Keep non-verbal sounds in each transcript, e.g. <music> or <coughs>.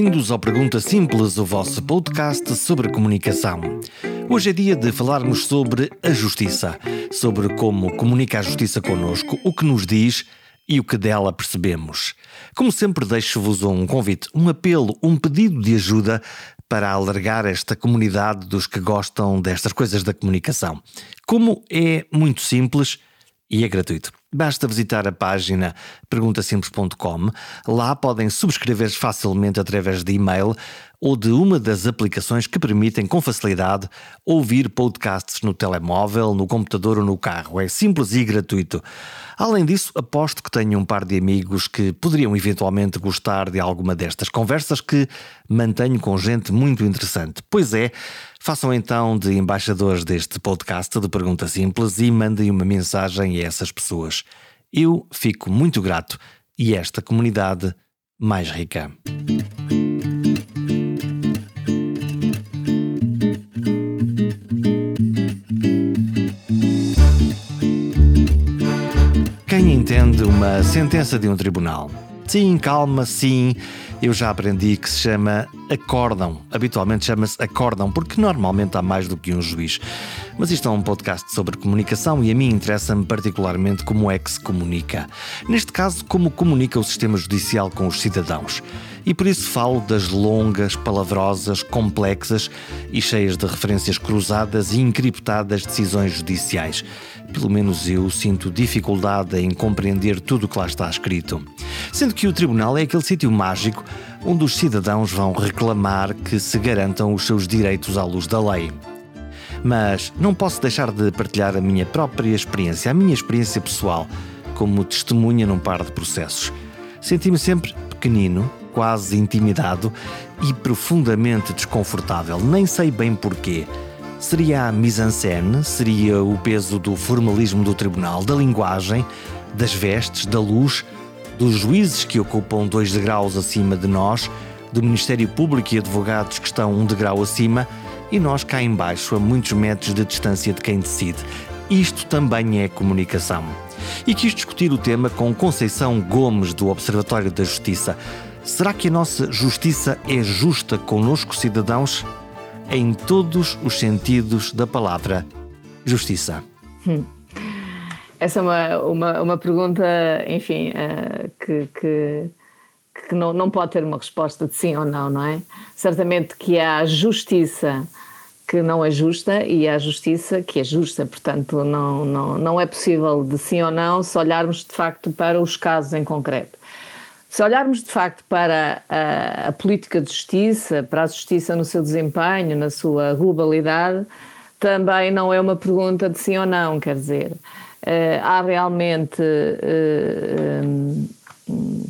bem-vindos ao Pergunta Simples, o vosso podcast sobre comunicação. Hoje é dia de falarmos sobre a justiça, sobre como comunica a justiça connosco, o que nos diz e o que dela percebemos. Como sempre, deixo-vos um convite, um apelo, um pedido de ajuda para alargar esta comunidade dos que gostam destas coisas da comunicação. Como é muito simples e é gratuito. Basta visitar a página perguntasimples.com. Lá podem subscrever facilmente através de e-mail ou de uma das aplicações que permitem com facilidade ouvir podcasts no telemóvel, no computador ou no carro. É simples e gratuito. Além disso, aposto que tenho um par de amigos que poderiam eventualmente gostar de alguma destas conversas que mantenho com gente muito interessante. Pois é, façam então de embaixadores deste podcast de Pergunta Simples e mandem uma mensagem a essas pessoas. Eu fico muito grato e esta comunidade mais rica. Quem entende uma sentença de um tribunal? Sim, calma, sim. Eu já aprendi que se chama acórdão. Habitualmente chama-se acórdão, porque normalmente há mais do que um juiz. Mas isto é um podcast sobre comunicação e a mim interessa-me particularmente como é que se comunica. Neste caso, como comunica o sistema judicial com os cidadãos. E por isso falo das longas, palavrosas, complexas e cheias de referências cruzadas e encriptadas decisões judiciais. Pelo menos eu sinto dificuldade em compreender tudo o que lá está escrito. Sendo que o tribunal é aquele sítio mágico onde os cidadãos vão reclamar que se garantam os seus direitos à luz da lei. Mas não posso deixar de partilhar a minha própria experiência, a minha experiência pessoal, como testemunha num par de processos. Senti-me sempre pequenino, quase intimidado e profundamente desconfortável. Nem sei bem porquê. Seria a mise-en-scène? Seria o peso do formalismo do tribunal, da linguagem, das vestes, da luz, dos juízes que ocupam dois degraus acima de nós, do Ministério Público e advogados que estão um degrau acima e nós cá embaixo a muitos metros de distância de quem decide. Isto também é comunicação. E quis discutir o tema com Conceição Gomes, do Observatório da Justiça. Será que a nossa justiça é justa conosco, cidadãos? Em todos os sentidos da palavra justiça. Hum. Essa é uma, uma, uma pergunta, enfim, uh, que, que, que não, não pode ter uma resposta de sim ou não, não é? Certamente que há justiça que não é justa e há justiça que é justa, portanto, não, não, não é possível de sim ou não se olharmos de facto para os casos em concreto. Se olharmos de facto para a, a política de justiça, para a justiça no seu desempenho, na sua globalidade, também não é uma pergunta de sim ou não, quer dizer, há realmente uh, um,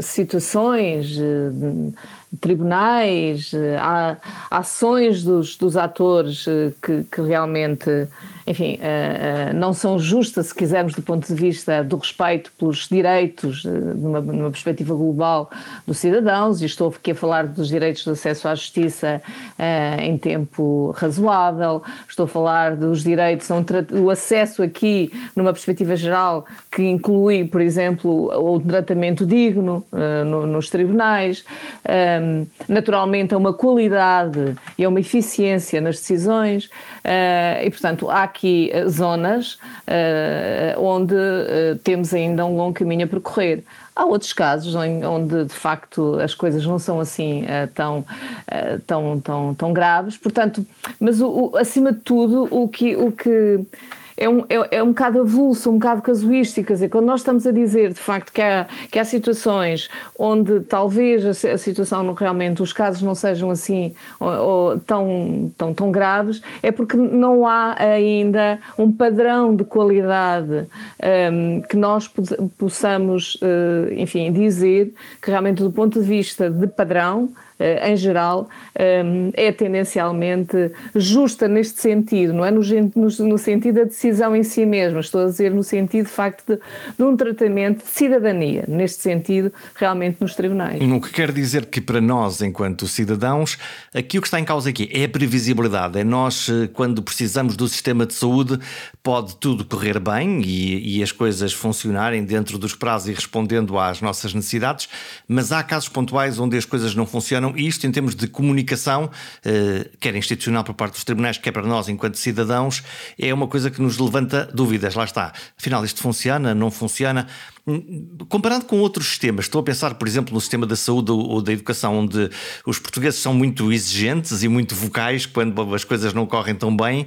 situações, uh, tribunais, há ações dos, dos atores que, que realmente enfim, uh, não são justas, se quisermos, do ponto de vista do respeito pelos direitos, numa, numa, perspectiva global, dos cidadãos, e estou aqui a falar dos direitos de acesso à justiça em tempo razoável, estou a falar dos direitos, o acesso aqui, numa perspectiva geral, que inclui, por exemplo, o tratamento digno no, nos tribunais, um, naturalmente, a uma qualidade e a uma eficiência nas decisões, e, portanto, há aqui eh, zonas uh, onde uh, temos ainda um longo caminho a percorrer. Há outros casos onde de facto as coisas não são assim uh, tão, tão, tão, tão graves, portanto, mas o, o, acima de tudo o que, o que é um, é, é um bocado avulso, um bocado casuístico. Quer dizer, quando nós estamos a dizer, de facto, que há, que há situações onde talvez a, a situação realmente, os casos não sejam assim ou, ou, tão, tão, tão graves, é porque não há ainda um padrão de qualidade um, que nós possamos, uh, enfim, dizer que realmente, do ponto de vista de padrão, em geral, eh, é tendencialmente justa neste sentido, não é? No, no, sentido da decisão em si mesma, estou a dizer no sentido, de facto, de, de um tratamento de cidadania, neste sentido, realmente nos tribunais. O que quer dizer que para nós, enquanto cidadãos, aqui o que está em causa aqui é a previsibilidade, é nós, eh, quando precisamos do sistema de saúde, pode tudo correr bem e, e as coisas funcionarem dentro dos prazos e respondendo às nossas necessidades, mas há casos pontuais onde as coisas não funcionam opinião, isto em termos de comunicação, uh, quer institucional por parte dos tribunais, quer para nós enquanto cidadãos, é uma coisa que nos levanta dúvidas. Lá está. Afinal, isto funciona, não funciona? Comparado com outros sistemas, estou a pensar, por exemplo, no sistema da saúde ou da educação, onde os portugueses são muito exigentes e muito vocais quando as coisas não correm tão bem.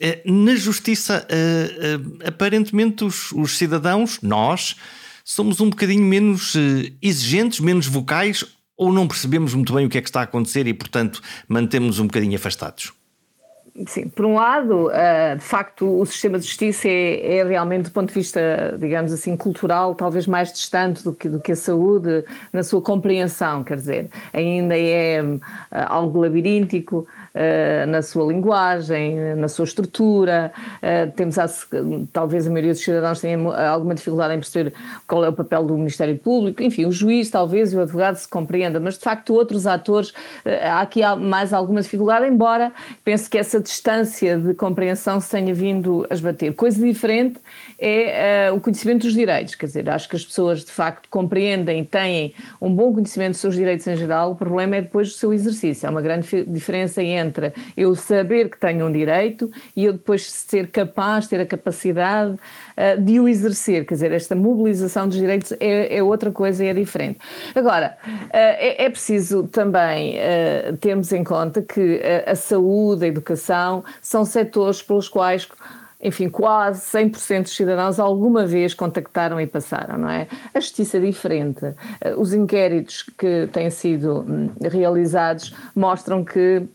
Eh, na justiça, eh, eh, aparentemente, os, os cidadãos, nós, somos um bocadinho menos exigentes, menos vocais, ou não percebemos muito bem o que é que está a acontecer e, portanto, mantemos um bocadinho afastados? Sim, por um lado, uh, de facto, o sistema de justiça é, é, realmente, do ponto de vista, digamos assim, cultural, talvez mais distante do que, do que a saúde na sua compreensão, quer dizer, ainda é uh, algo labiríntico, na sua linguagem, na sua estrutura. Uh, temos talvez a maioria dos cidadãos tenha alguma dificuldade em perceber qual é o papel do Ministério Público. Enfim, o juiz talvez e o advogado se compreenda, mas de facto outros atores uh, há aqui mais alguma dificuldade, embora penso que essa distância de compreensão se tenha vindo a esbater. Coisa diferente é uh, o conhecimento dos direitos, quer dizer, acho que as pessoas de facto compreendem e têm um bom conhecimento dos seus direitos em geral, o problema é depois do seu exercício. Há uma grande diferença entre entre eu saber que tenho um direito e eu depois ser capaz, ter a capacidade uh, de o exercer. Quer dizer, esta mobilização dos direitos é, é outra coisa e é diferente. Agora, uh, é, é, preciso também uh, termos em conta que a saúde, a educação são setores pelos quais enfim, quase 100% dos cidadãos alguma vez contactaram e passaram, não é? A justiça é diferente. Os inquéritos que têm sido hum, realizados mostram que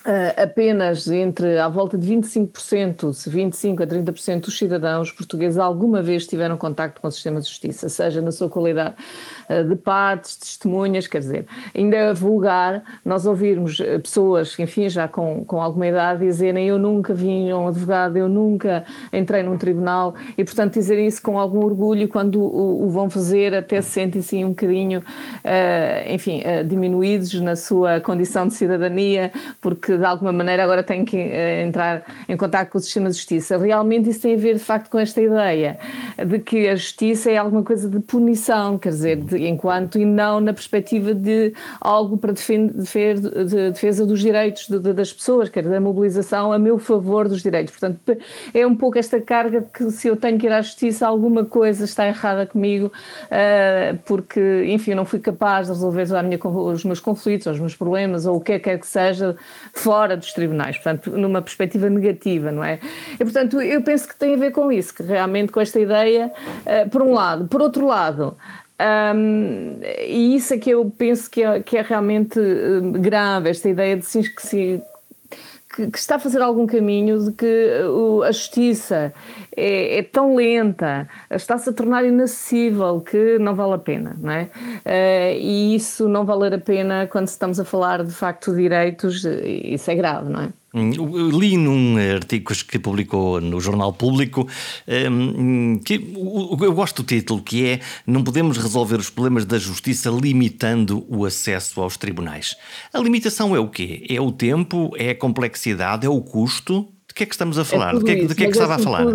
Uh, apenas entre à volta de 25%, se 25% a 30% dos cidadãos portugueses alguma vez tiveram contacto com o sistema de justiça, seja na sua qualidade uh, de partes, testemunhas, quer dizer, ainda é vulgar nós ouvirmos eh, pessoas, enfim, já com, com alguma idade, dizerem eu nunca vi um advogado, eu nunca entrei num tribunal e, portanto, dizerem isso com algum orgulho quando o, o vão fazer até se sentem-se um bocadinho, uh, enfim, diminuídos na sua condição de cidadania, porque que de alguma maneira agora têm que uh, entrar em contato com o sistema de justiça. Realmente isso tem a ver de facto com esta ideia de que a justiça é alguma coisa de punição, quer dizer, de, enquanto e não na perspectiva de algo para defender, de defesa dos direitos de, de, das pessoas, quer dizer, da mobilização a meu favor dos direitos. Portanto, é um pouco esta carga que se eu tenho que ir à justiça, alguma coisa está errada comigo, uh, porque, enfim, eu não fui capaz de resolver minha, os meus conflitos, os meus problemas, ou o que quer que seja, fora dos tribunais, portanto, numa perspectiva negativa, não é? E, portanto, eu penso que tem a ver com isso, que realmente com esta ideia, uh, por um lado. Por outro lado, um, e isso é que eu penso que é, que é realmente eh, grave, esta ideia de que se que, que, está a fazer algum caminho de que uh, a justiça é, é tão lenta, está-se a tornar inacessível que não vale a pena, não é? Uh, e isso não valer a pena quando estamos a falar de facto de direitos, isso é grave, não é? Hum, li num artigo que publicou no Jornal Público hum, que eu gosto do título, que é Não podemos resolver os problemas da justiça limitando o acesso aos tribunais. A limitação é o quê? É o tempo? É a complexidade? É o custo? De que é que estamos a é falar? É de que, é, de que é que estava a falar?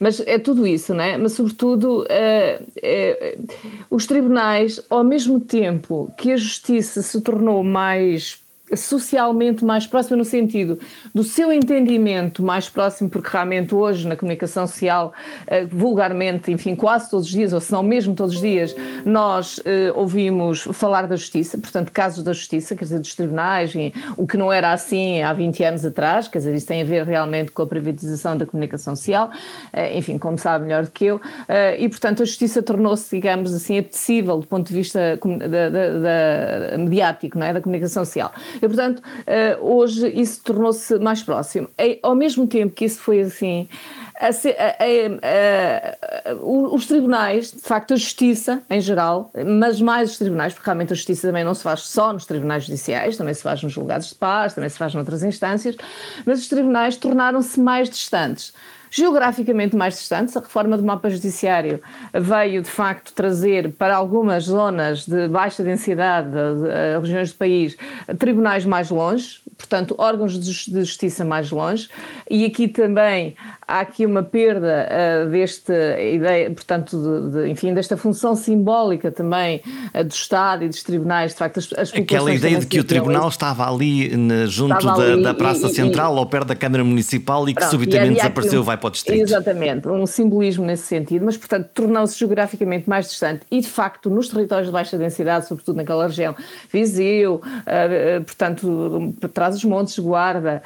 Mas é tudo isso, não é? Mas, sobretudo, uh, uh, os tribunais, ao mesmo tempo que a justiça se tornou mais socialmente mais próxima no sentido do seu entendimento mais próximo, porque realmente hoje na comunicação social, eh, vulgarmente, enfim, quase todos os dias, ou se não mesmo todos os dias, nós eh, ouvimos falar da justiça, portanto, casos da justiça, quer dizer, dos tribunais, e, o que não era assim há 20 anos atrás, quer dizer, isso tem a ver realmente com a privatização da comunicação social, eh, enfim, como sabe melhor do que eu, e portanto a justiça tornou-se, digamos assim, apetecível do ponto de vista da, da, da, mediático, não é? da comunicação social. E, portanto, uh, hoje isso tornou-se mais próximo. E, ao mesmo tempo que isso foi assim, a, a, a, os tribunais, de facto, a justiça em geral, mas mais os tribunais, porque realmente a justiça também não se faz só nos tribunais judiciais, também se faz nos julgados de paz, também se faz noutras instâncias, mas os tribunais tornaram-se mais distantes geograficamente mais distantes. A reforma do mapa judiciário veio, de facto, trazer para algumas zonas de baixa densidade, de, de, regiões do país, tribunais mais longe, portanto, órgãos de justiça mais longe, e aqui também há aqui uma perda uh, desta ideia, portanto, de, de, enfim, desta função simbólica também uh, do Estado e dos tribunais, de facto, as, as Aquela ideia de que o tribunal estava ali na, junto estava da, ali, da, Praça e, Central, e, ao pé da Câmara Municipal e que pronto, subitamente desapareceu, um, vai para o Distrito. Exatamente, um simbolismo nesse sentido, mas, portanto, tornou-se geograficamente mais distante e, de facto, nos territórios de baixa densidade, sobretudo naquela região, Viseu, uh, portanto, trás os montes, Guarda,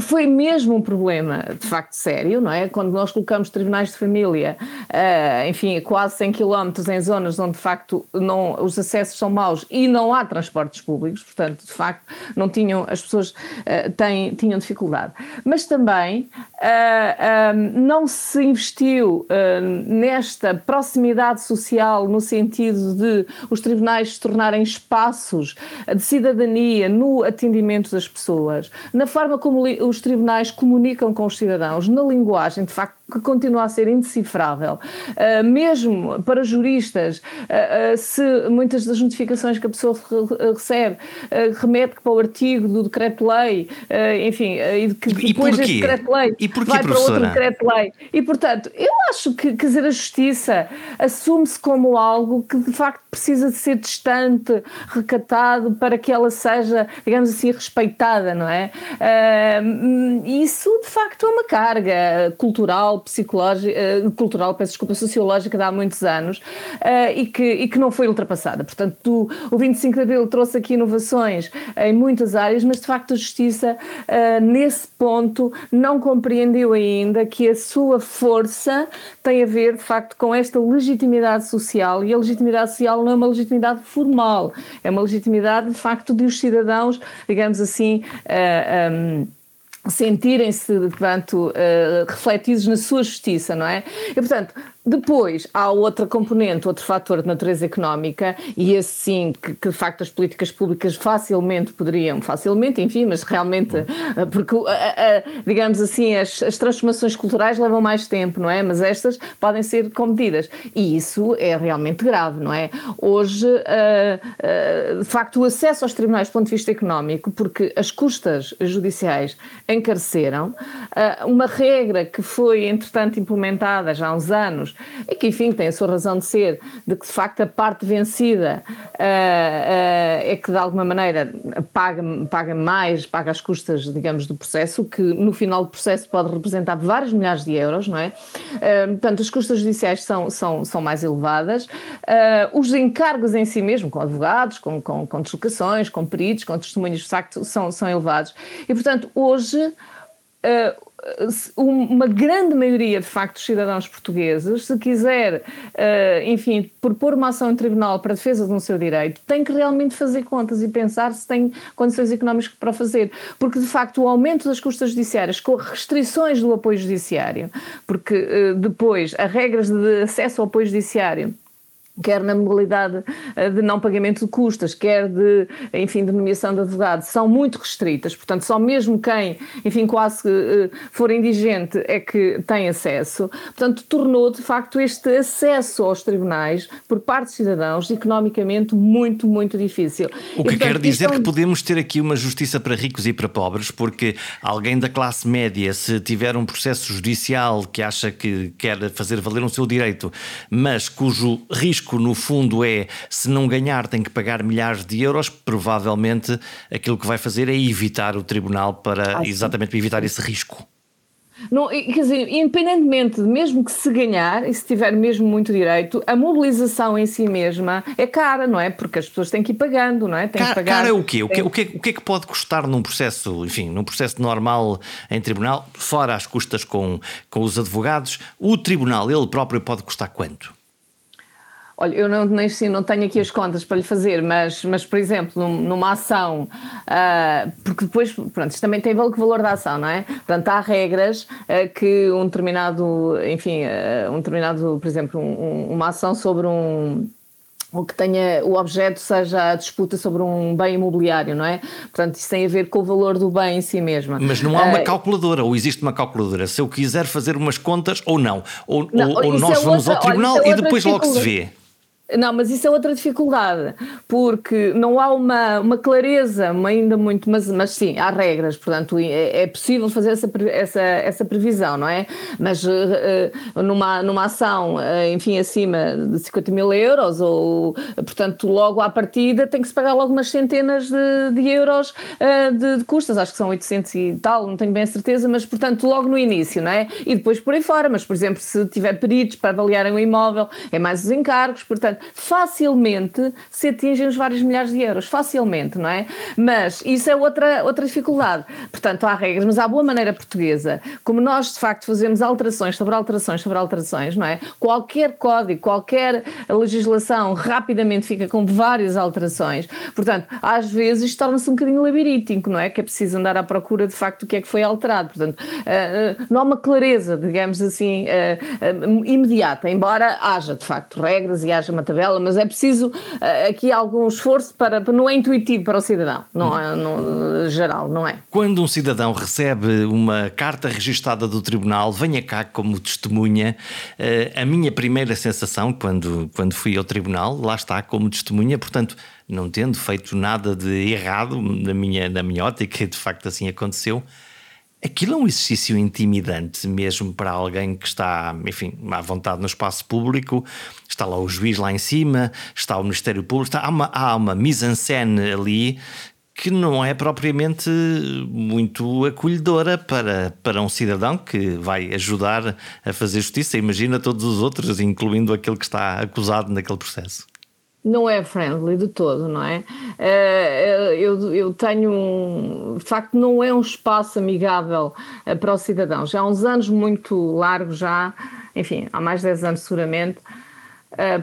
foi mesmo um problema, de facto, sério, não é? Quando nós colocamos tribunais de família, uh, enfim, quase 100 km em zonas onde de facto não, os acessos são maus e não há transportes públicos, portanto, de facto, não tinham, as pessoas uh, têm, tinham dificuldade. Mas também uh, não se investiu nesta proximidade social no sentido de os tribunais se tornarem espaços de cidadania no atendimento das pessoas, na forma como os tribunais comunicam com os cidadãos, na linguagem, de facto, que continua a ser indecifrável. Uh, mesmo para juristas, uh, uh, se muitas das notificações que a pessoa recebe remete para o artigo do decreto-lei, enfim, e que depois desse decreto-lei vai para outro decreto-lei. E, portanto, eu acho que, quer dizer, a justiça assume-se como algo que de facto precisa de ser distante, recatado, para que ela seja, digamos assim, respeitada, não é? isso, de facto, é uma carga cultural, psicológica, uh, cultural, peço desculpa, sociológica de há muitos anos uh, e, que, e que não foi ultrapassada. Portanto, tu, o 25 de Abril trouxe aqui inovações em muitas áreas, mas de facto a justiça, uh, nesse ponto, não compreendeu ainda que a sua força tem a ver, de facto, com esta legitimidade social e a legitimidade social não é uma legitimidade formal, é uma legitimidade, de facto, de os cidadãos, digamos assim, um, sentirem-se, portanto, uh, refletidos na sua justiça, não é? E, portanto, depois há outra componente, outro fator de natureza económica, e esse sim, que, que de facto as políticas públicas facilmente poderiam, facilmente, enfim, mas realmente, eh, porque, digamos assim, as, as transformações culturais levam mais tempo, não é? Mas estas podem ser comedidas. E isso é realmente grave, não é? Hoje, de facto, o acesso aos tribunais do ponto de vista económico, porque as custas judiciais encareceram, uma regra que foi, entretanto, implementada já há uns anos, e que, enfim, tem a sua razão de ser, de que de facto a parte vencida uh, uh, é que de alguma maneira paga, paga mais, paga as custas, digamos, do processo, que no final do processo pode representar vários milhares de euros, não é? Uh, portanto, as custas judiciais são, são, são mais elevadas, os encargos em si mesmo, com advogados, com, com, com deslocações, com peritos, com testemunhos, de facto, são, são elevados. E, portanto, hoje uma grande maioria, de facto, dos cidadãos portugueses, se quiser, eh, enfim, propor uma ação em tribunal para defesa de um seu direito, tem que realmente fazer contas e pensar se tem condições económicas para fazer. Porque, de facto, o aumento das custas judiciárias com restrições do apoio judiciário, porque eh, depois as regras de acesso ao apoio judiciário quer na modalidade eh, de não pagamento de custas, quer de, enfim, de nomeação de advogado, são muito restritas. Portanto, só mesmo quem, enfim, quase uh, for indigente é que tem acesso. Portanto, tornou de facto este acesso aos tribunais por parte dos cidadãos economicamente muito, muito difícil. O que e, portanto, quer dizer então... que podemos ter aqui uma justiça para ricos e para pobres, porque alguém da classe média, se tiver um processo judicial que acha que quer fazer valer um seu direito, mas cujo risco risco, no fundo, é se não ganhar, tem que pagar milhares de euros. Provavelmente aquilo que vai fazer é evitar o tribunal para exatamente para evitar esse risco. Não, quer dizer, independentemente de mesmo que se ganhar e se tiver mesmo muito direito, a mobilização em si mesma é cara, não é? Porque as pessoas têm que ir pagando, não é? Têm cara, pagar, cara é o quê? O, que, o, que, o que é que pode custar num processo, enfim, num processo normal em tribunal, fora as custas com, com os advogados? O tribunal, ele próprio, pode custar quanto? Olha, eu não, nem sim, não tenho aqui as contas para lhe fazer, mas, mas por exemplo, num, numa ação, uh, porque depois, pronto, isto também tem valor, valor da ação, não é? Portanto, há regras uh, que um determinado, enfim, uh, um determinado, por exemplo, um, uma ação sobre um ou que tenha o objeto seja a disputa sobre um bem imobiliário, não é? Portanto, isso tem a ver com o valor do bem em si mesmo. Mas não há uma uh, calculadora, ou existe uma calculadora, se eu quiser fazer umas contas ou não, ou, não, ou, ou nós é vamos outra, ao tribunal olha, é e depois logo se vê. Não, mas isso é outra dificuldade, porque não há uma, uma clareza ainda muito, mas, mas sim, há regras, portanto é, é possível fazer essa, essa, essa previsão, não é? Mas uh, numa, numa ação, uh, enfim, acima de 50 mil euros, ou portanto logo à partida tem que se pagar logo umas centenas de, de euros uh, de, de, custas, acho que são 800 e tal, não tenho bem a certeza, mas portanto logo no início, não é? E depois por aí fora, mas por exemplo, se tiver peritos para avaliarem o imóvel, é mais os encargos, portanto facilmente se atingem os vários milhares de euros, facilmente, não é? Mas isso é outra, outra dificuldade. Portanto, há regras, mas há boa maneira portuguesa, como nós de facto fazemos alterações sobre alterações sobre alterações, não é? Qualquer código, qualquer legislação rapidamente fica com várias alterações. Portanto, às vezes torna-se um bocadinho labiríntico, não é? Que é preciso andar à procura de facto do que é que foi alterado. Portanto, eh, eh, não há uma clareza, digamos assim, eh, imediata, embora haja de facto regras e haja uma tabela, mas é preciso uh, aqui algum esforço para, não é intuitivo para o cidadão, não é no, geral, não é? Quando um cidadão recebe uma carta registada do tribunal, venha cá como testemunha. Uh, a minha primeira sensação quando, quando fui ao tribunal, lá está como testemunha, portanto, não tendo feito nada de errado na minha, na minha ótica, de facto assim aconteceu Aquilo é um exercício intimidante mesmo para alguém que está, enfim, à vontade no espaço público. Está lá o juiz lá em cima, está o Ministério Público, está, há uma, há uma mise-en-scène ali que não é propriamente muito acolhedora para, para um cidadão que vai ajudar a fazer justiça. Imagina todos os outros, incluindo aquele que está acusado naquele processo não é friendly de todo, não é? Eh, eu, eu tenho um. De facto, não é um espaço amigável eh, para o cidadão. Já há uns anos muito largos, já, enfim, há mais de 10 anos seguramente,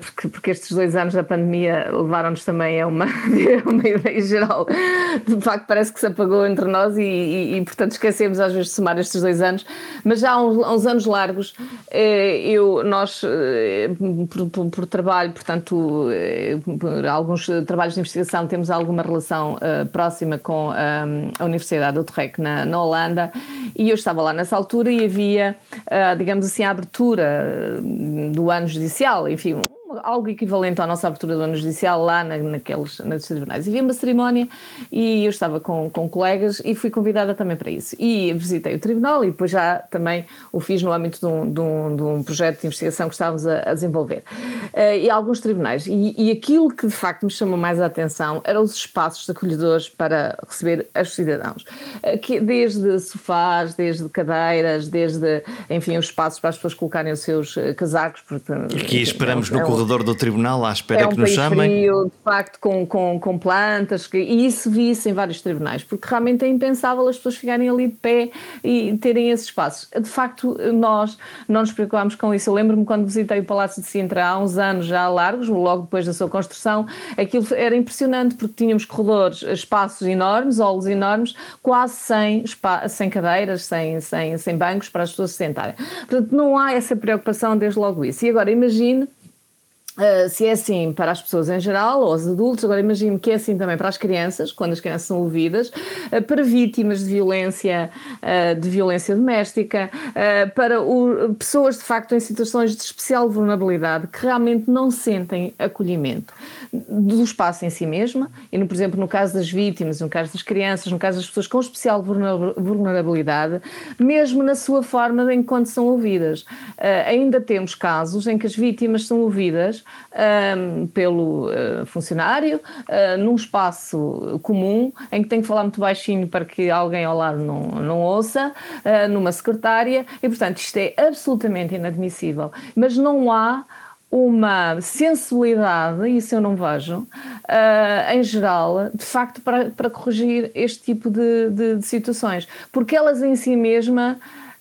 porque, porque estes dois anos da pandemia levaram-nos também a uma, <laughs> uma ideia geral. De facto, parece que se apagou entre nós e, e, e, portanto, esquecemos às vezes de somar estes dois anos. Mas já há uns, uns anos largos, eh, eu, nós, eh, por, por, por trabalho, portanto, eh, por alguns trabalhos de investigação, temos alguma relação próxima com a Universidade do Utrecht na, na Holanda e eu estava lá nessa altura e havia, digamos assim, a abertura do ano judicial, enfim, algo equivalente à nossa abertura do ano judicial lá na, naqueles, naqueles tribunais. E havia uma cerimónia e eu estava com, com colegas e fui convidada também para isso. E visitei o tribunal e depois já também o fiz no âmbito de um, de um, de um projeto de investigação que estávamos a, a desenvolver. Uh, e alguns tribunais. E, e, aquilo que de facto me chamou mais a atenção eram os espaços acolhedores para receber os cidadãos. Uh, que, desde sofás, desde cadeiras, desde, enfim, os espaços para as pessoas colocarem os seus uh, casacos. Porque, Aqui esperamos é, no é, corredor corredor do tribunal à espera é um que nos chamem. Frio, de facto, com, com, com plantas, que, e isso vi-se em vários tribunais, porque realmente é impensável as pessoas ficarem ali de pé e terem esses espaços. De facto, nós não nos preocupámos com isso. Eu lembro-me quando visitei o Palácio de Sintra há uns anos já largos, logo depois da sua construção, aquilo era impressionante porque tínhamos corredores, espaços enormes, olhos enormes, quase sem, sem cadeiras, sem, sem, sem bancos para as pessoas se sentarem. Portanto, não há essa preocupação desde logo isso. E agora imagine Uh, se é assim para as pessoas em geral, ou os adultos, agora imagino que é assim também para as crianças, quando as crianças são ouvidas, uh, para vítimas de violência, uh, de violência doméstica, para o, pessoas de facto em situações de especial vulnerabilidade que realmente não sentem acolhimento do espaço em si mesma, e por exemplo no caso das vítimas, no caso das crianças, no caso das pessoas com especial vulnerabilidade, mesmo na sua forma enquanto são ouvidas. ainda temos casos em que as vítimas são ouvidas um, pelo uh, funcionário, uh, num espaço comum, em que tem que falar muito baixinho para que alguém ao lado não, não ouça, uh, numa secretária, e portanto isto é absolutamente inadmissível. Mas não há uma sensibilidade, isso eu não vejo, uh, em geral, de facto, para, para corrigir este tipo de, de, de situações. Porque elas em si mesmas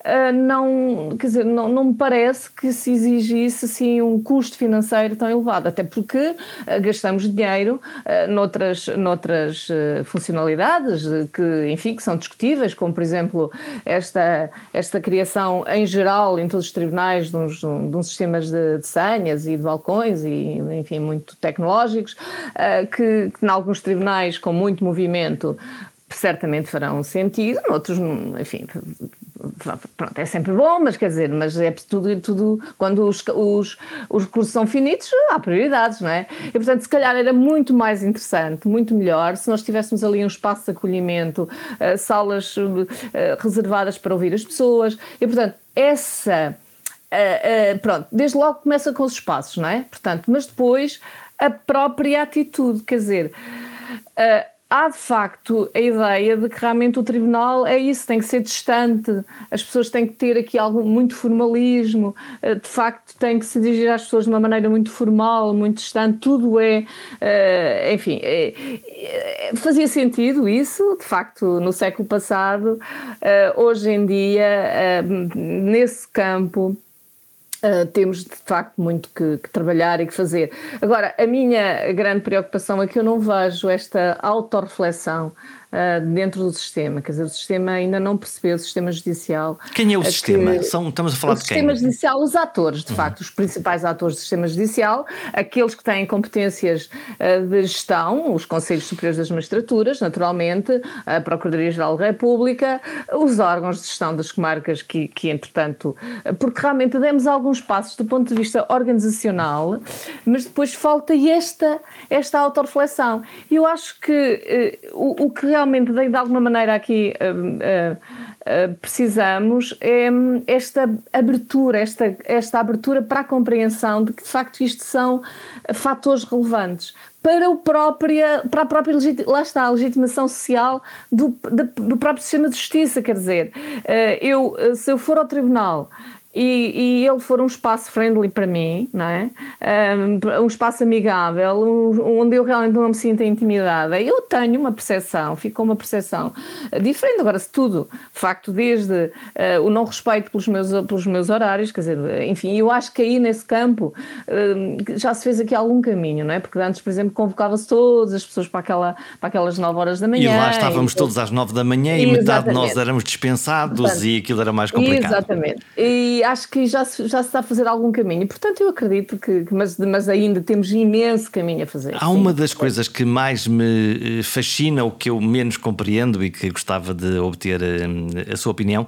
Uh, não, quer dizer, não, não me parece que se exigisse assim, um custo financeiro tão elevado, até porque uh, gastamos dinheiro uh, noutras, noutras funcionalidades que, enfim, que são discutíveis, como por exemplo esta, esta criação em geral em todos os tribunais de uns, de uns sistemas de, de, senhas e de balcões e, enfim, muito tecnológicos, que, que em alguns tribunais com muito movimento certamente farão sentido, outros, enfim, pronto, é sempre bom, mas quer dizer, mas é tudo, tudo quando os, os, os recursos são finitos, há prioridades, não é? E portanto, se calhar era muito mais interessante, muito melhor, se nós tivéssemos ali um espaço de acolhimento, uh, salas uh, reservadas para ouvir as pessoas, e portanto, essa. Uh, pronto, desde logo começa com os espaços, não é? Portanto, mas depois a própria atitude, quer dizer, há de facto a ideia de que realmente o tribunal é isso, tem que ser distante, as pessoas têm que ter aqui algo muito formalismo, eh, de facto tem que se dirigir às pessoas de uma maneira muito formal, muito distante, tudo é, eh, enfim, é, é, fazia sentido isso, de facto, no século passado, eh, hoje em dia, nesse campo, Uh, temos de facto muito que, que, trabalhar e que fazer. Agora, a minha grande preocupação é que eu não vejo esta autorreflexão uh, dentro do sistema. Quer dizer, o sistema ainda não percebeu, o sistema judicial. Quem é o sistema? São, estamos a falar de quem? O sistema judicial, os atores, de uhum. facto, os principais atores do sistema judicial, aqueles que têm competências uh, de gestão, os Conselhos Superiores das Magistraturas, naturalmente, a Procuradoria-Geral da República, os órgãos de gestão das comarcas que, que, entretanto, porque realmente demos alguns passos do ponto de vista organizacional, mas depois falta esta, esta autorreflexão. Eu acho que uh, o, o que realmente realmente de, alguma maneira aqui uh, uh, precisamos é esta abertura, esta, esta abertura para a compreensão de que de facto isto são fatores relevantes para, o própria, para a própria lá está, a legitimação social do, do próprio sistema de justiça, quer dizer, eu, se eu for ao tribunal e, e, ele for um espaço friendly para mim, não é? Um, um, espaço amigável, onde eu realmente não me sinto intimidada, eu tenho uma percepção, ficou uma percepção diferente. Agora, se tudo, de facto, desde uh, o não respeito pelos meus, pelos meus horários, quer dizer, enfim, eu acho que aí nesse campo uh, já se fez aqui algum caminho, não é? Porque antes, por exemplo, convocava-se todas as pessoas para, aquela, para aquelas 9 horas da manhã. E lá estávamos e, todos às 9 da manhã e, e metade de nós éramos dispensados Portanto, e aquilo era mais complicado. Exatamente. E acho que já se, já se está a fazer algum caminho. Portanto, eu acredito que, mas, mas ainda temos imenso caminho a fazer. Há sim. uma das coisas que mais me eh, fascina, o que eu menos compreendo e que gostava de obter a, eh, a sua opinião,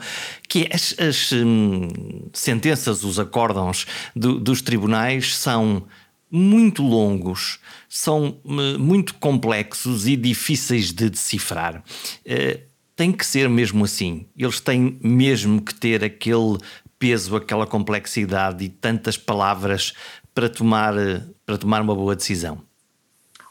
que é as, as um, sentenças, os acórdãos do, dos tribunais são muito longos, são eh, muito complexos e difíceis de decifrar. Uh, tem que ser mesmo assim. Eles têm mesmo que ter aquele peso, aquela complexidade e tantas palavras para tomar, para tomar uma boa decisão?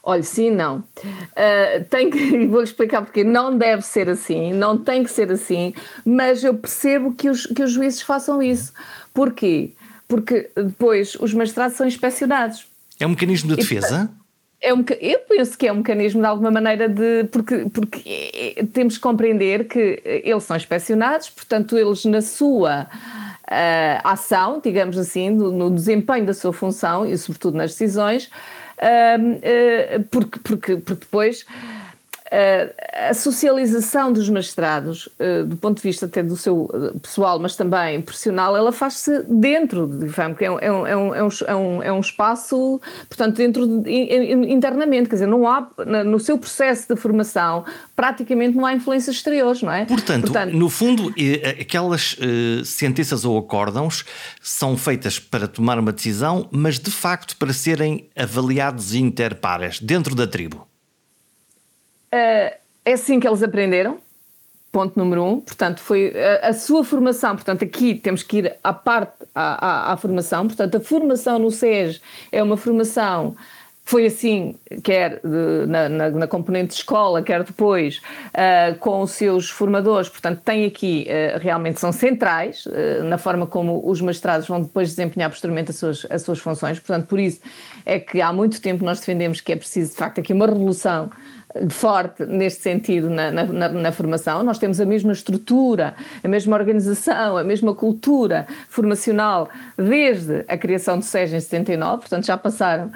Olha, sim, não. Uh, tem que, <laughs> vou-lhe explicar porque não deve ser assim, não tem que ser assim, mas eu percebo que os, que os juízes façam isso. Porquê? Porque depois os magistrados são inspecionados. É um mecanismo de defesa? É um, eu penso que é um mecanismo de alguma maneira de. Porque, porque temos que compreender que eles são inspecionados, portanto, eles na sua uh, ação, digamos assim, no, no, desempenho da sua função e, sobretudo, nas decisões, uh, uh, porque, porque, porque depois a socialização dos magistrados, eh, do ponto de vista até do seu eh, pessoal, mas também profissional, ela faz-se dentro, digamos, é, é um, é, um, é, um, é, um, é um espaço, portanto, dentro de, internamente, quer dizer, não há, no seu processo de formação, praticamente não há influências exteriores, não é? Portanto, Portanto no fundo, aquelas uh, sentenças ou acórdãos são feitas para tomar uma decisão, mas de facto para serem avaliados interpares, dentro da tribo. É assim que eles aprenderam, ponto número um. Portanto, foi a, a, sua formação. Portanto, aqui temos que ir à parte à, à, à formação. Portanto, a formação no SES é uma formação foi assim, quer de, na, na, na, componente de escola, quer depois uh, com os seus formadores. Portanto, tem aqui, uh, realmente são centrais uh, na forma como os magistrados vão depois desempenhar posteriormente as suas, as suas funções. Portanto, por isso é que há muito tempo nós defendemos que é preciso, de facto, aqui uma revolução forte neste sentido na, na, na, formação. Nós temos a mesma estrutura, a mesma organização, a mesma cultura formacional desde a criação do SES em 79, portanto já passaram uh,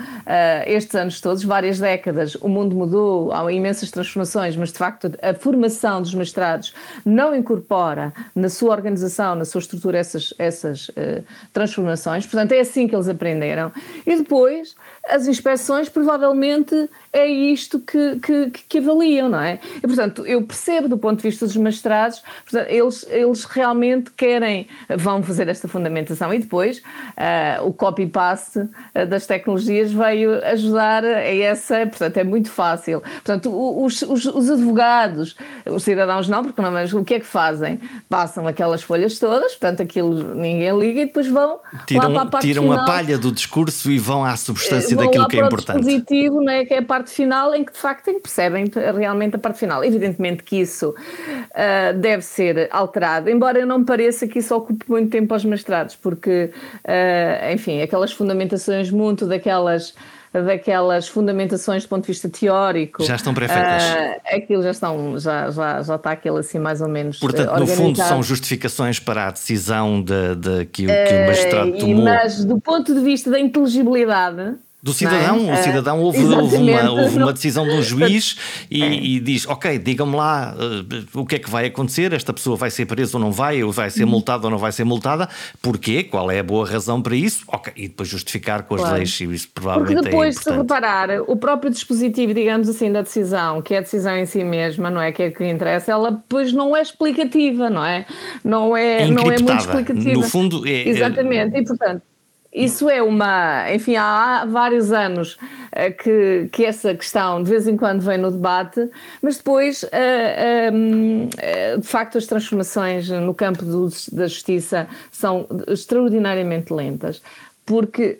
estes anos todos, várias décadas, o mundo mudou, há imensas transformações, mas de facto a formação dos mestrados não incorpora na sua organização, na sua estrutura essas, essas uh, transformações, portanto é assim que eles aprenderam. E depois as inspeções provavelmente é isto que, que, que, avaliam, não é? E, portanto, eu percebo do ponto de vista dos magistrados, portanto, eles, eles realmente querem, vão fazer esta fundamentação e depois uh, o copy-paste uh, das tecnologias veio ajudar a essa, portanto, é muito fácil. Portanto, os, os, os advogados, os cidadãos não, porque não, mas o que é que fazem? Passam aquelas folhas todas, portanto, aquilo ninguém liga e depois vão tiram, lá para a parte Tiram final, a palha do discurso e vão à substância vão daquilo que é importante. O dispositivo, né, que é a parte final, em que de facto percebem realmente a parte final. Evidentemente que isso uh, deve ser alterado, embora eu não me pareça que isso ocupe muito tempo aos mestrados, porque, uh, enfim, aquelas fundamentações muito daquelas daquelas fundamentações do ponto de vista teórico. Já estão pré-feitas. Uh, aquilo já estão, já, já, já está aquilo assim mais ou menos. Portanto, no fundo, são justificações para a decisão de, de que, que o magistrado tomou. Mas do ponto de vista da inteligibilidade do cidadão, é? o cidadão houve, houve, uma, houve, uma, decisão de um juiz e, é. e diz: Ok, digam-me lá uh, o que é que vai acontecer, esta pessoa vai ser presa ou não vai, ou vai ser uhum. multada ou não vai ser multada, porquê? Qual é a boa razão para isso? Ok, e depois justificar com as claro. leis, e isso provavelmente Porque depois, é se reparar, o próprio dispositivo, digamos assim, da decisão, que é a decisão em si mesma, não é? Que é que interessa, ela depois não é explicativa, não é? Não é, não é muito explicativa. No fundo, é. Exatamente, e portanto isso é uma. Enfim, há vários anos uh, que, que essa questão de vez em quando vem no debate, mas depois, uh, uh, de facto, as transformações no campo do, da justiça são extraordinariamente lentas, porque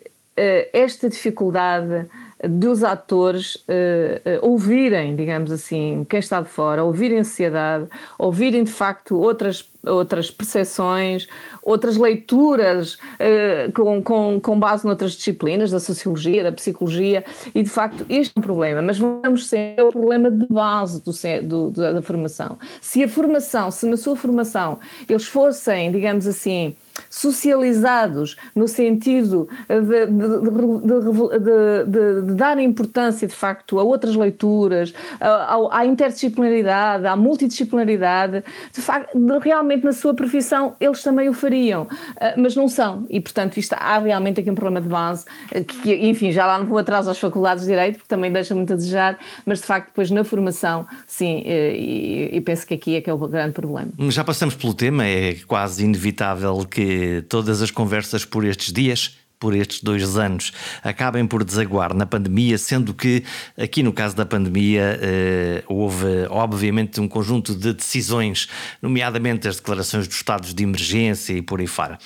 esta dificuldade dos atores uh, uh, ouvirem, digamos assim, quem está de fora, ouvirem a sociedade, ouvirem de facto outras, outras percepções, outras leituras uh, com, com, com base noutras disciplinas, da sociologia, da psicologia, e de facto este é um problema, mas vamos ser o problema de base do, do, da formação. Se a formação, se na sua formação eles fossem, digamos assim, socializados no sentido de, de, de, de, dar importância, de facto, a outras leituras, à interdisciplinaridade, à multidisciplinaridade, de facto, realmente na sua profissão eles também o fariam, ah, mas não são. E, portanto, isto, há realmente aqui um problema de base, ah, que, enfim, já lá não vou atrás às faculdades de Direito, porque também deixa muito a desejar, mas, de facto, depois na formação, sim, eh, e, e penso que aqui é que é o grande problema. Já passamos pelo tema, é quase inevitável que todas as conversas por estes dias por estes dois anos acabem por desaguar na pandemia, sendo que aqui no caso da pandemia eh, houve obviamente um conjunto de decisões, nomeadamente as declarações dos estados de emergência e por aí fora.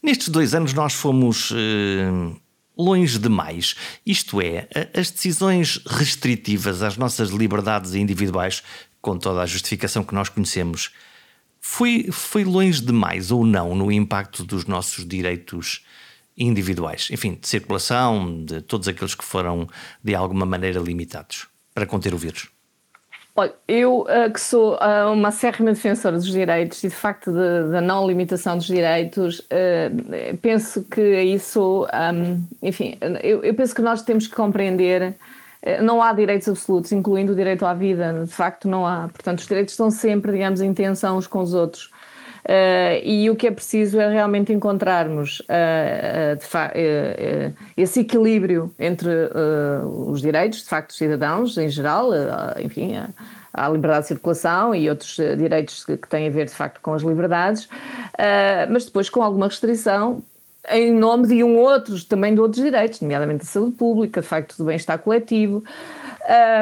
Nestes dois anos nós fomos eh, longe demais, isto é, as decisões restritivas às nossas liberdades individuais, com toda a justificação que nós conhecemos, foi, foi longe demais ou não no impacto dos nossos direitos individuais, enfim, de circulação, de todos aqueles que foram de alguma maneira limitados para conter o vírus? Olha, eu uh, que sou uh, uma acérrima defensora dos direitos e de facto da não limitação dos direitos, uh, penso que isso, um, enfim, eu, penso que nós temos que compreender eh, não há direitos absolutos, incluindo o direito à vida, de facto não há. Portanto, os direitos estão sempre, digamos, em tensão uns com os outros. Uh, e o que é preciso é realmente encontrarmos uh, uh, esse equilíbrio entre os direitos, de facto, dos cidadãos em geral, enfim, a, liberdade de circulação e outros direitos que, que, têm a ver, de facto, com as liberdades, mas depois com alguma restrição em nome de um outros, também de outros direitos, nomeadamente a saúde pública, de facto do bem-estar coletivo.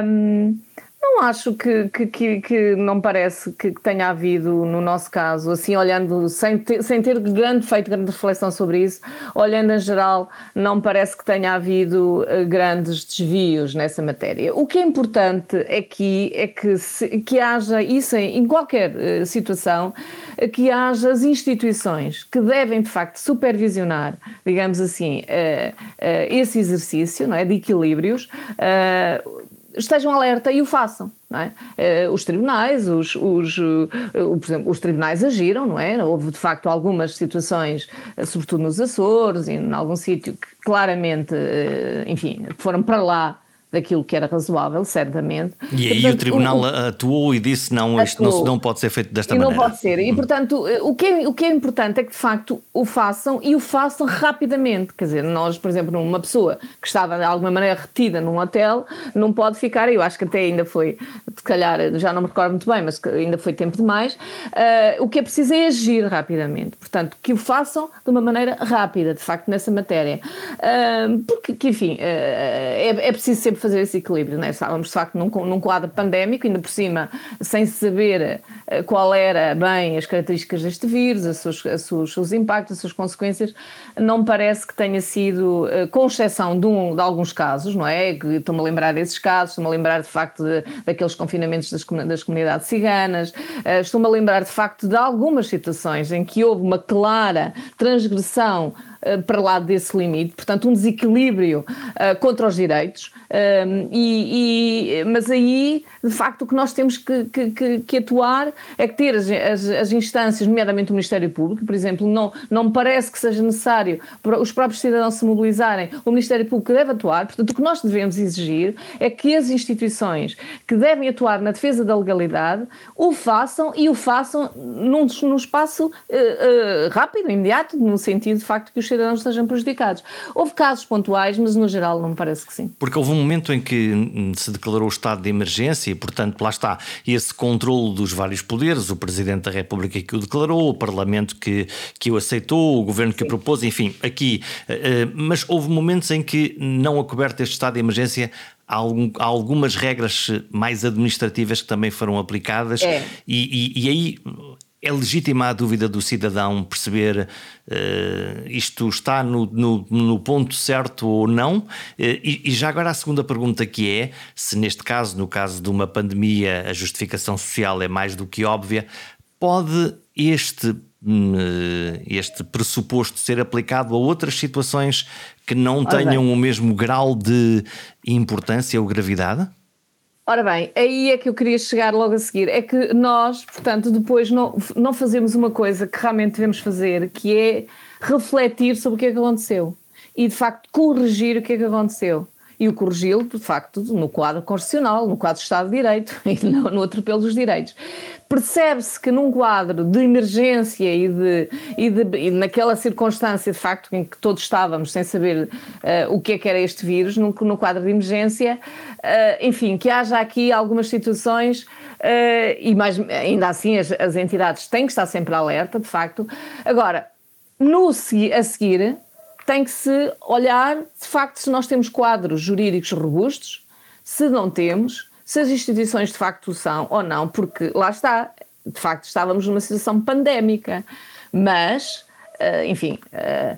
Um, não acho que, que, que, que não parece que tenha havido, no nosso caso, assim, olhando, sem ter, sem ter grande feito grande reflexão sobre isso, olhando em geral, não parece que tenha havido uh, grandes desvios nessa matéria. O que é importante aqui é que, se, que haja isso em, em qualquer uh, situação, uh, que haja as instituições que devem, de facto, supervisionar, digamos assim, esse exercício não é, de equilíbrios estejam alerta e o façam. É? Uh, os tribunais, os, os, uh, por exemplo, os tribunais agiram, não é? Houve de facto algumas situações, uh, sobretudo nos Açores e em algum sítio, que claramente, enfim, foram para lá daquilo que era razoável, certamente. E aí portanto, o Tribunal o, atuou e disse não, isto não, não, pode ser feito desta e maneira. Não pode ser. E, hum. portanto, o que, é, o que é importante é que, de facto, o façam e o façam rapidamente. Quer dizer, nós, por exemplo, uma pessoa que estava de alguma maneira retida num hotel, não pode ficar, eu acho que até ainda foi, se calhar, já não me recordo muito bem, mas ainda foi tempo demais. Uh, o que é preciso é agir rapidamente. Portanto, que o façam de uma maneira rápida, de facto, nessa matéria. Uh, porque, que, enfim, uh, é, é preciso sempre fazer esse equilíbrio, né? Estávamos, de facto, num, num quadro pandémico, ainda por cima, sem saber qual era bem as características deste vírus, os seus, os seus impactos, as suas consequências, não parece que tenha sido, com exceção de, um, de alguns casos, não é? Estou-me a lembrar desses casos, estou-me a lembrar, de facto, de, daqueles confinamentos das, das comunidades ciganas, estou-me a lembrar, de facto, de algumas situações em que houve uma clara transgressão para lá desse limite, portanto, um desequilíbrio uh, contra os direitos. Um, e, e, mas aí, de facto, o que nós temos que, que, que atuar é que ter as, as, as, instâncias, nomeadamente o Ministério Público, por exemplo, não, não me parece que seja necessário os próprios cidadãos se mobilizarem, o Ministério Público deve atuar, portanto, o que nós devemos exigir é que as instituições que devem atuar na defesa da legalidade o façam e o façam num, num espaço uh, uh, rápido, imediato, no sentido de facto que os cidadãos sejam prejudicados. Houve casos pontuais, mas no geral não me parece que sim. Porque houve um momento em que se declarou o estado de emergência e, portanto, lá está esse controle dos vários poderes, o Presidente da República que o declarou, o Parlamento que, que o aceitou, o Governo que Sim. o propôs, enfim, aqui. Uh, mas houve momentos em que, não acoberto este estado de emergência, há, algum, há algumas regras mais administrativas que também foram aplicadas é. e, e, e aí é legítima a dúvida do cidadão perceber uh, isto está no, no, no, ponto certo ou não? Uh, e, e, já agora a segunda pergunta que é, se neste caso, no caso de uma pandemia, a justificação social é mais do que óbvia, pode este, eh, este pressuposto ser aplicado a outras situações que não tenham o mesmo grau de importância ou gravidade? Ora bem, aí é que eu queria chegar logo a seguir. É que nós, portanto, depois não, não fazemos uma coisa que realmente devemos fazer, que é refletir sobre o que é que aconteceu e, de facto, corrigir o que é que aconteceu e o corrigi-lo, de facto, no quadro constitucional, no quadro de Estado de Direito <laughs> e não no atropelo dos direitos. Percebe-se que num quadro de emergência e, de, e, de, e naquela circunstância, de facto, em que todos estávamos sem saber uh, o que é que era este vírus, no, no quadro de emergência, uh, enfim, que haja aqui algumas situações uh, e mais, ainda assim as, as entidades têm que estar sempre alerta, de facto. Agora, no, a seguir, tem que se olhar, de facto, se nós temos quadros jurídicos robustos, se não temos, se as instituições de facto são ou não, porque lá está, de facto estávamos numa situação pandémica, mas, eh, enfim, eh,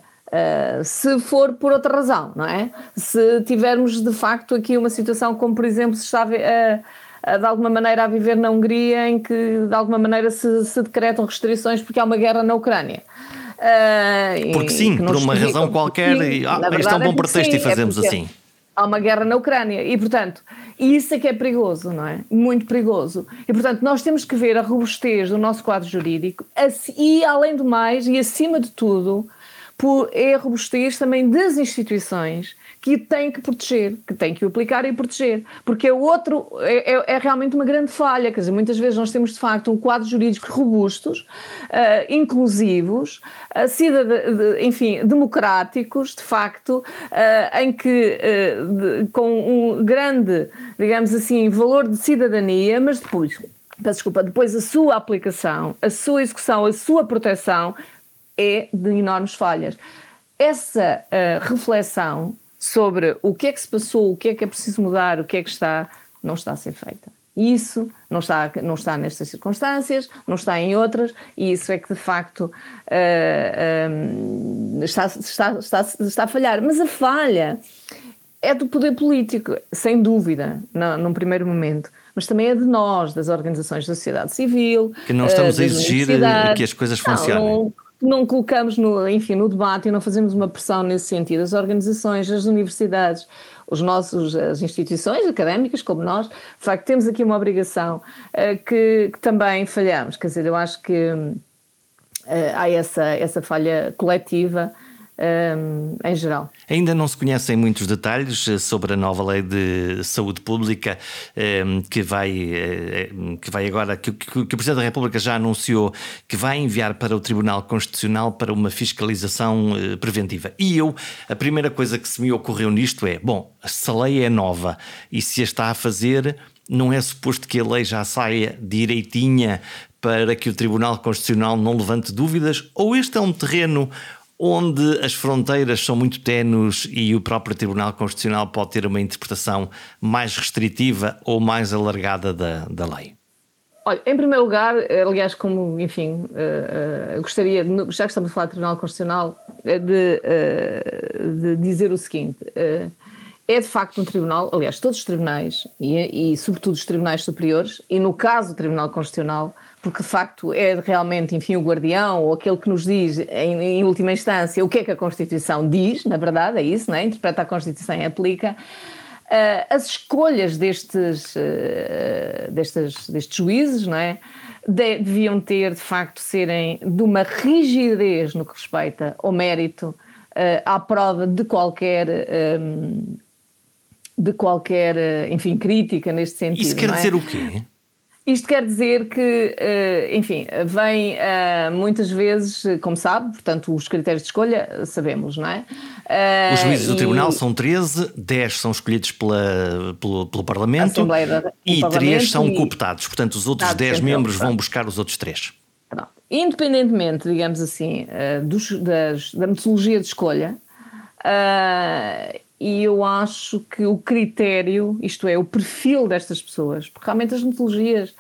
se for por outra razão, não é? Se tivermos de facto aqui uma situação como, por exemplo, se está a, a, de alguma maneira a viver na Hungria, em que de alguma maneira se, se decretam restrições porque há uma guerra na Ucrânia. Uh, porque sim, por uma razão <laughs> qualquer, sim, e, ah, isto é um bom é pretexto sim, e fazemos é assim. Há uma guerra na Ucrânia e, portanto, isso é que é perigoso, não é? Muito perigoso. E, portanto, nós temos que ver a robustez do nosso quadro jurídico e, além do mais, e acima de tudo, por, é a robustez também das instituições que tem que proteger, que tem que aplicar e proteger, porque é outro, é, é, é, realmente uma grande falha, quer dizer, muitas vezes nós temos de facto um quadro jurídico robustos, uh, inclusivos, uh, cidad de, enfim, democráticos, de facto, uh, em que de, com um grande, digamos assim, valor de cidadania, mas depois, peço desculpa, depois a sua aplicação, a sua execução, a sua proteção é de enormes falhas. Essa reflexão sobre o que é que se passou, o que é que é preciso mudar, o que é que está, não está a ser feita. Isso não está, não está nestas circunstâncias, não está em outras, e isso é que de facto uh, uh, está, está, está, está a falhar. Mas a falha é do poder político, sem dúvida, não, num primeiro momento mas também é de nós, das organizações da sociedade civil. Que não estamos uh, a exigir que as coisas funcionem. Não, não colocamos no, enfim, no debate e não fazemos uma pressão nesse sentido. As organizações, as universidades, os nossos, as instituições académicas, como nós, de facto, temos aqui uma obrigação uh, que, que, também falhamos. Quer dizer, eu acho que uh, há essa, essa falha coletiva em geral. Ainda não se conhecem muitos detalhes eh, sobre a nova lei de saúde pública que, vai, eh, que vai agora, que, que, o Presidente da República já anunciou que vai enviar para o Tribunal Constitucional para uma fiscalização preventiva. E eu, a primeira coisa que se me ocorreu nisto é: bom, se a lei é nova e se a está a fazer, não é suposto que a lei já saia direitinha para que o Tribunal Constitucional não levante dúvidas? Ou este é um terreno onde as fronteiras são muito tenues e o próprio Tribunal Constitucional pode ter uma interpretação mais restritiva ou mais alargada da, da lei? Olha, em primeiro lugar, aliás, como, enfim, uh, uh, gostaria, já que estamos a falar do Tribunal Constitucional, de, uh, de dizer o seguinte: é de facto um tribunal, aliás, todos os tribunais, e, e sobretudo os tribunais superiores, e no caso do Tribunal Constitucional, porque de facto é realmente, enfim, o guardião ou aquele que nos diz, em, em, última instância, o que é que a Constituição diz, na verdade, é isso, não é? interpreta a Constituição e aplica. Uh, as escolhas destes, uh, destes, destes juízes, não é? deviam ter, de facto, serem de uma rigidez no que respeita ao mérito, uh, à prova de qualquer. Um, de qualquer, enfim, crítica neste sentido. Isso quer é? dizer o quê? Isto quer dizer que, eh, enfim, vem eh, muitas vezes, como sabe, portanto, os critérios de escolha sabemos, não é? Eh, os juízes do Tribunal são 13, 10 são escolhidos pela, pelo, pelo Parlamento da, e 3 são e... cooptados. Portanto, os outros 10 membros vão buscar os outros 3. Independentemente, digamos assim, dos, das, da metodologia de escolha, e eu acho que o critério, isto é, o perfil destas pessoas, porque realmente as metodologias,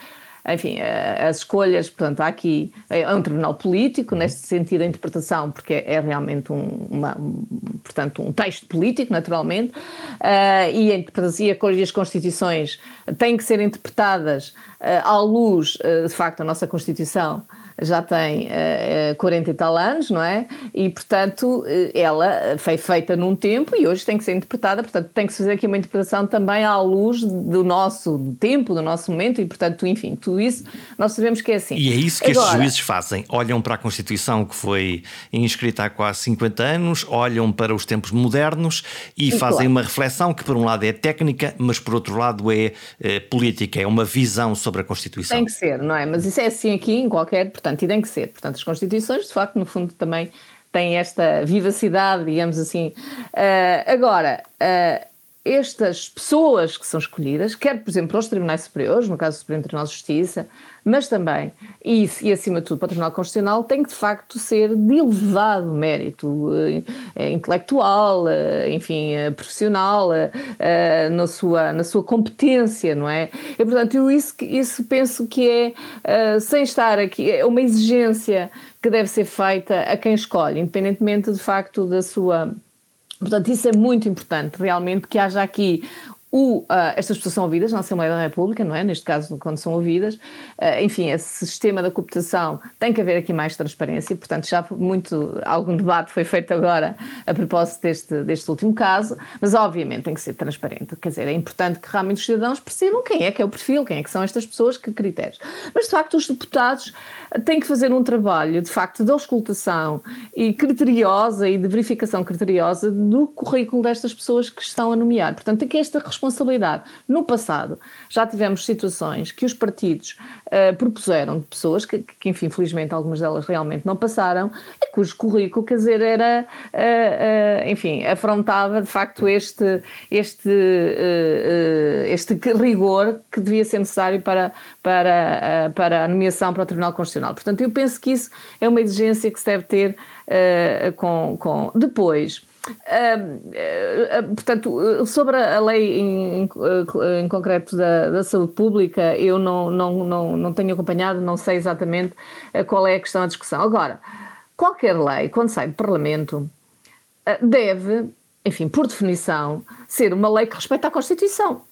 enfim, eh, as escolhas, portanto, há aqui é um tribunal político, neste sentido, a interpretação, porque é realmente um, uma, portanto, um texto político, naturalmente, uh, e, a interpretação, e as constituições têm que ser interpretadas uh, à luz, uh, de facto, da nossa Constituição já tem uh, 40 e tal anos, não é? E, portanto, eh, ela foi feita num tempo e hoje tem que ser interpretada, portanto, tem que se fazer aqui uma interpretação também à luz do nosso tempo, do nosso momento e, portanto, enfim, tudo isso nós sabemos que é assim. E é isso que Agora, estes juízes fazem. Olham para a Constituição que foi inscrita há quase 50 anos, olham para os tempos modernos e, e fazem claro. uma reflexão que, por um lado, é técnica, mas, por outro lado, é, é política, é uma visão sobre a Constituição. Tem que ser, não é? Mas isso é assim aqui em qualquer, portanto, Portanto, e tem que ser. Portanto, as constituições, de facto, no fundo, também têm esta vivacidade, digamos assim. Uh, agora, uh, estas pessoas que são escolhidas, quer, por exemplo, para os tribunais superiores, no caso do Supremo Tribunal de Justiça, mas também, e, e acima de tudo para o Tribunal Constitucional, tem que de facto ser de elevado mérito eh, intelectual, eh, enfim, eh, profissional, eh, na, sua, na sua competência, não é? E, portanto, eu isso, isso penso que é, eh, sem estar aqui, é uma exigência que deve ser feita a quem escolhe, independentemente de facto da sua Portanto, isso é muito importante, realmente, que haja aqui o, uh, estas pessoas são ouvidas na Assembleia da República, não é? Neste caso, quando são ouvidas. Uh, enfim, esse sistema da cooptação tem que haver aqui mais transparência, portanto, já muito, algum debate foi feito agora a propósito deste, deste último caso, mas obviamente tem que ser transparente. Quer dizer, é importante que realmente os cidadãos percebam quem é que é o perfil, quem é que são estas pessoas, que critérios. Mas, de facto, os deputados têm que fazer um trabalho, de facto, de auscultação e criteriosa e de verificação criteriosa do currículo destas pessoas que estão a nomear. Portanto, tem que esta responsabilidade. No passado, já tivemos situações que os partidos uh, propuseram de pessoas que, que, enfim, felizmente algumas delas realmente não passaram, e cujo currículo, quer dizer, era, uh, uh, enfim, afrontava de facto este, este, este rigor que devia ser necessário para, para, para a nomeação para o Tribunal Constitucional. Portanto, eu penso que isso é uma exigência que se deve ter com, com. Depois, Uh, uh, portanto, sobre a lei em, em, concreto da, da, saúde pública, eu não, não, não, não tenho acompanhado, não sei exatamente qual é a questão da discussão. Agora, qualquer lei, quando sai do Parlamento, deve, enfim, por definição, ser uma lei que respeita a Constituição.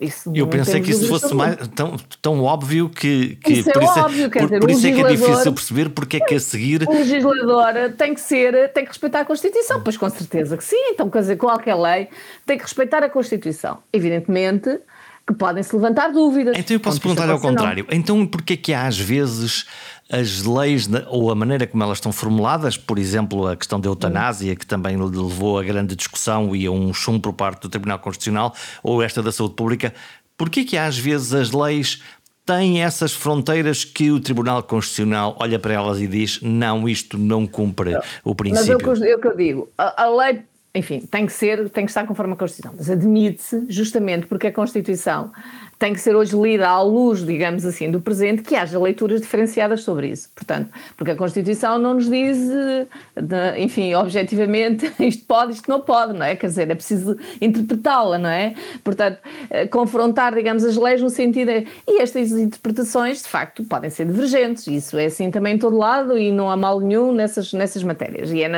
Isso eu pensei que isso fosse mais, tão, tão óbvio que, que isso por é isso, é- óbvio, por, dizer, por isso é que é difícil perceber porque é que a seguir. O legislador tem que ser, tem que respeitar a Constituição, pois com certeza que sim. Então, quer dizer, qualquer lei tem que respeitar a Constituição. Evidentemente que podem se levantar dúvidas. Então eu posso perguntar ao contrário. Então porquê que há às vezes as leis ou a maneira como elas estão formuladas, por exemplo, a questão da eutanásia, que também levou a grande discussão e a um chumbo por parte do Tribunal Constitucional, ou esta da saúde pública, porquê que às vezes as leis têm essas fronteiras que o Tribunal Constitucional olha para elas e diz não, isto não cumpre não. o princípio. Mas é o que eu digo, a, a lei enfim, tem que ser, tem que estar conforme a Constituição, mas admite-se justamente porque a Constituição tem que ser hoje lida à luz, digamos assim, do presente, que haja leituras diferenciadas sobre isso. Portanto, porque a Constituição não nos diz, de, enfim, objetivamente, <laughs> isto pode, isto não pode, não é? Quer dizer, é preciso interpretá-la, não é? Portanto, eh, confrontar, digamos, as leis no sentido. E estas interpretações, de facto, podem ser divergentes. Isso é assim também em todo lado e não há mal nenhum nessas, nessas matérias. E é,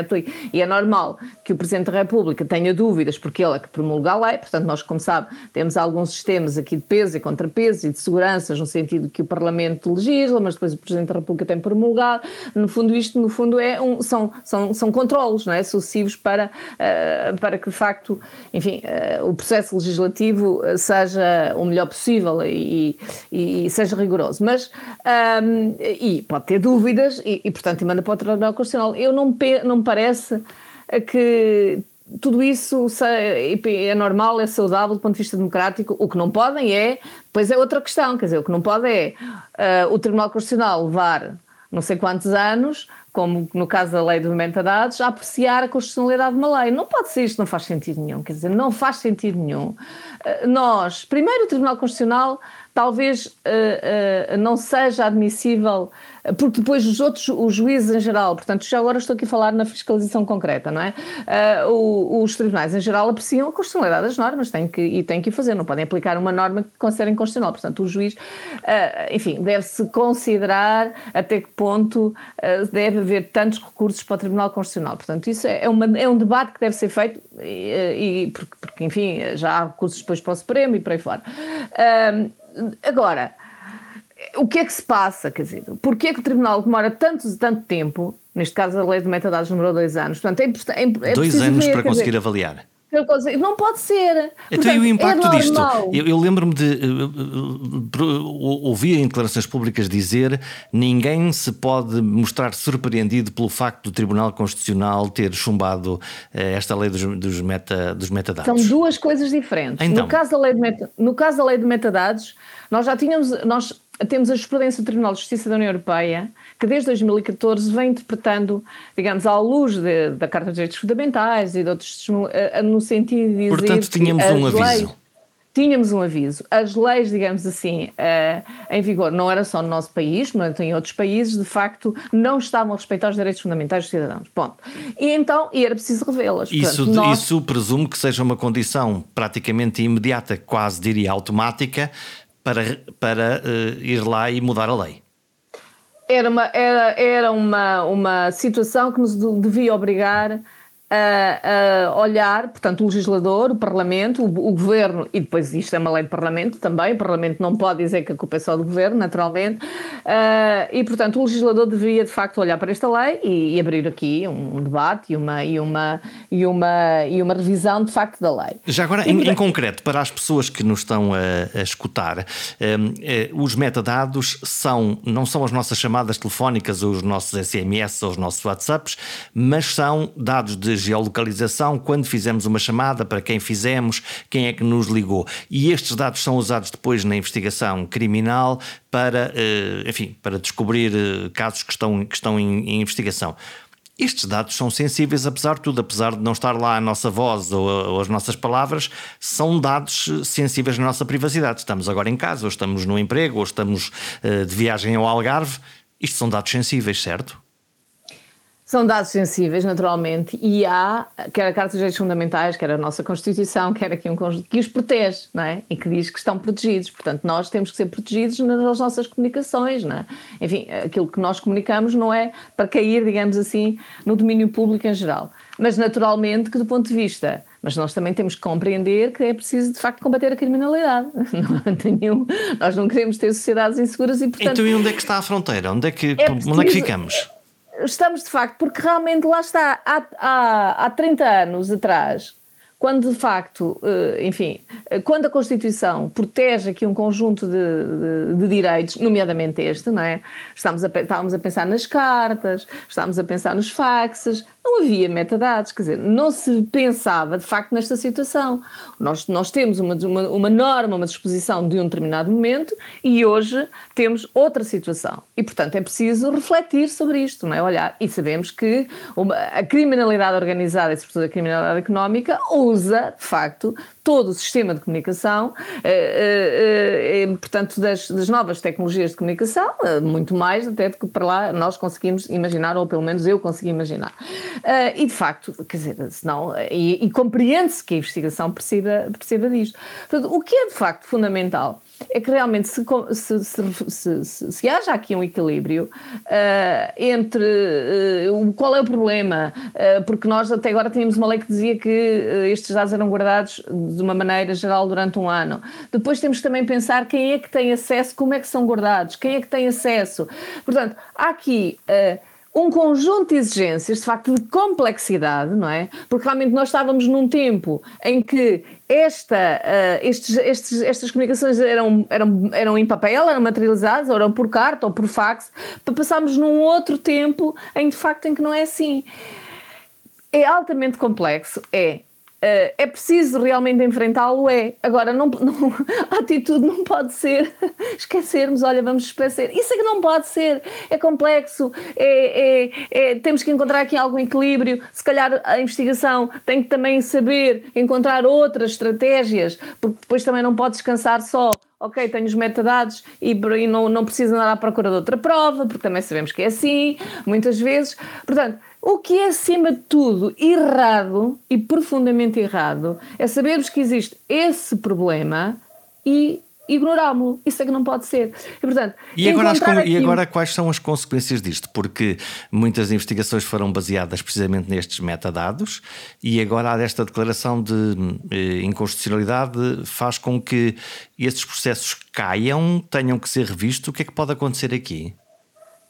e é normal que o Presidente da República tenha dúvidas, porque ele é que promulga a lei. Portanto, nós, como sabe, temos alguns sistemas aqui de peso e contrapesos e de seguranças, no sentido que o Parlamento legisla, mas depois o Presidente da República tem promulgado. No fundo, isto no fundo é um, são, são, são controlos não é? sucessivos para, uh, para que, de facto, enfim, uh, o processo legislativo seja o melhor possível e, e, seja rigoroso. Mas, um, e pode ter dúvidas e, e, portanto, manda para o Tribunal Constitucional. Eu não, não me parece que tudo isso é normal, é saudável do ponto de vista democrático. O que não podem é, pois é outra questão, quer dizer, o que não pode é uh, o Tribunal Constitucional levar não sei quantos anos, como no caso da lei dos metadados, a apreciar a constitucionalidade de uma lei. Não pode ser isto, não faz sentido nenhum, quer dizer, não faz sentido nenhum. Uh, nós, primeiro o Tribunal Constitucional talvez uh, uh, não seja admissível, porque depois os outros, os juízes em geral, portanto, já agora estou aqui a falar na fiscalização concreta, não é? Uh, os tribunais em geral apreciam a constitucionalidade das normas têm que, e têm que o fazer, não podem aplicar uma norma que considerem constitucional. Portanto, o juiz, enfim, deve-se considerar até que ponto deve haver tantos recursos para o Tribunal Constitucional. Portanto, isso é, é, uma, é um debate que deve ser feito, e, e porque, porque, enfim, já há recursos depois para o Supremo e por aí fora. Agora, o que é que se passa? Quer dizer, porquê é que o Tribunal demora tanto, tanto tempo? Neste caso, a lei de metadados demorou dois anos. Portanto, é, é, é dois anos ver, para conseguir dizer, avaliar. Não pode ser. Então, Portanto, e o impacto é disto? Eu, eu lembro-me de uh, uh, ouvir em declarações públicas dizer ninguém se pode mostrar surpreendido pelo facto do Tribunal Constitucional ter chumbado uh, esta lei dos, dos, meta, dos metadados. São duas coisas diferentes. Então. No, caso da lei de meta, no caso da lei de metadados, nós já tínhamos. Nós temos a jurisprudência do Tribunal de Justiça da União Europeia que desde 2014 vem interpretando, digamos, à luz de, da Carta dos Direitos Fundamentais e de outros, eh, no sentido de dizer Portanto, tínhamos um aviso. Leis, tínhamos um aviso. As leis, digamos assim, uh, em vigor, não era só no nosso país, mas em outros países, de facto, não estavam a respeitar os direitos fundamentais dos cidadãos. Ponto. E então, e era preciso revê-las. Isso, nós... isso presumo que seja uma condição praticamente imediata, quase diria automática, para, para uh, ir lá e mudar a lei era uma, era, era uma, uma situação que nos devia obrigar a, a, olhar, portanto, o legislador, o Parlamento, o, o, Governo, e depois isto é uma lei do Parlamento também, o Parlamento não pode dizer que a culpa é só do Governo, naturalmente, uh, e, portanto, o legislador deveria, de facto, olhar para esta lei e, e abrir aqui um, debate e uma, e, uma, e, uma, e uma revisão, de facto, da lei. Já agora, em, em, concreto, para as pessoas que nos estão a, a escutar, um, eh, os metadados são, não são as nossas chamadas telefónicas ou os nossos SMS ou os nossos WhatsApps, mas são dados de geolocalização, quando fizemos uma chamada, para quem fizemos, quem é que nos ligou. E estes dados são usados depois na investigação criminal para, eh, enfim, para descobrir eh, casos que estão, que estão em, em investigação. Estes dados são sensíveis, apesar de tudo, apesar de não estar lá a nossa voz ou, ou, as nossas palavras, são dados sensíveis na nossa privacidade. Estamos agora em casa, ou estamos no emprego, ou estamos uh, de viagem ao Algarve. Isto são dados sensíveis, certo? São dados sensíveis, naturalmente, e há, quer a Carta dos Direitos Fundamentais, quer a nossa Constituição, quer aqui um conjunto que os protege, não é? E que diz que estão protegidos. Portanto, nós temos que ser protegidos nas nossas comunicações, não é? Enfim, aquilo que nós comunicamos não é para cair, digamos assim, no domínio público em geral. Mas, naturalmente, que do ponto de vista mas nós também temos que compreender que é preciso de facto combater a criminalidade. <laughs> Não nenhum, nós não queremos ter sociedades inseguras e portanto. Então e onde é que está a fronteira? Onde é que, é preciso, onde é que ficamos? Estamos de facto, porque realmente lá está, há, há, há 30 anos atrás, quando de facto, eh, enfim, eh, quando a Constituição protege aqui um conjunto de, de, de direitos, nomeadamente este, não é? Estamos a, estávamos a pensar nas cartas, estávamos a pensar nos faxes, não havia metadados, quer dizer, não se pensava de facto nesta situação. Nós, nós temos uma, uma, uma norma, uma disposição de um determinado momento e hoje temos outra situação. E, portanto, é preciso refletir sobre isto, não é? Olhar, e sabemos que uma, a criminalidade organizada e, sobretudo, a criminalidade económica usa, de facto, todo o sistema de comunicação, eh, eh, eh, portanto, das, das, novas tecnologias de comunicação, muito mais até do que para lá nós conseguimos imaginar, ou pelo menos eu consegui imaginar. e, de facto, quer dizer, senão, e, e compreende-se que a investigação precisa, precisa disto. Portanto, o que é, de facto, fundamental é que realmente se, se, se, se haja aqui um equilíbrio uh, entre uh, qual é o problema, uh, porque nós até agora tínhamos uma lei que dizia que estes dados eram guardados de uma maneira geral durante um ano. Depois temos que também pensar quem é que tem acesso, como é que são guardados, quem é que tem acesso. Portanto, há aqui um conjunto de exigências, de facto, de complexidade, não é? Porque realmente nós estávamos num tempo em que esta, uh, estes, estes, estas comunicações eram, eram, eram em papel, eram materializadas, ou eram por carta ou por fax, para passarmos num outro tempo em de facto em que não é assim. É altamente complexo, é. Uh, é preciso realmente enfrentá-lo? É. Agora, não, <laughs> não, a atitude não pode ser <laughs> esquecermos, olha, vamos esquecer. Isso é que não pode ser. É complexo, é, é, é, temos que encontrar aqui algum equilíbrio. Se calhar a investigação tem que também saber encontrar outras estratégias, porque depois também não pode descansar só ok, tenho os metadados e, e não, não preciso andar à procura de outra prova, porque também sabemos que é assim, muitas vezes. Portanto, o que é, acima de tudo, errado e profundamente errado é sabermos que existe esse problema e ignorámo-lo. Isso é que não pode ser. E, portanto, e agora, aqui... e agora quais são as consequências disto? Porque muitas investigações foram baseadas precisamente nestes metadados e agora há esta declaração de eh, inconstitucionalidade faz com que esses processos caiam, tenham que ser revistos. O que é que pode acontecer aqui?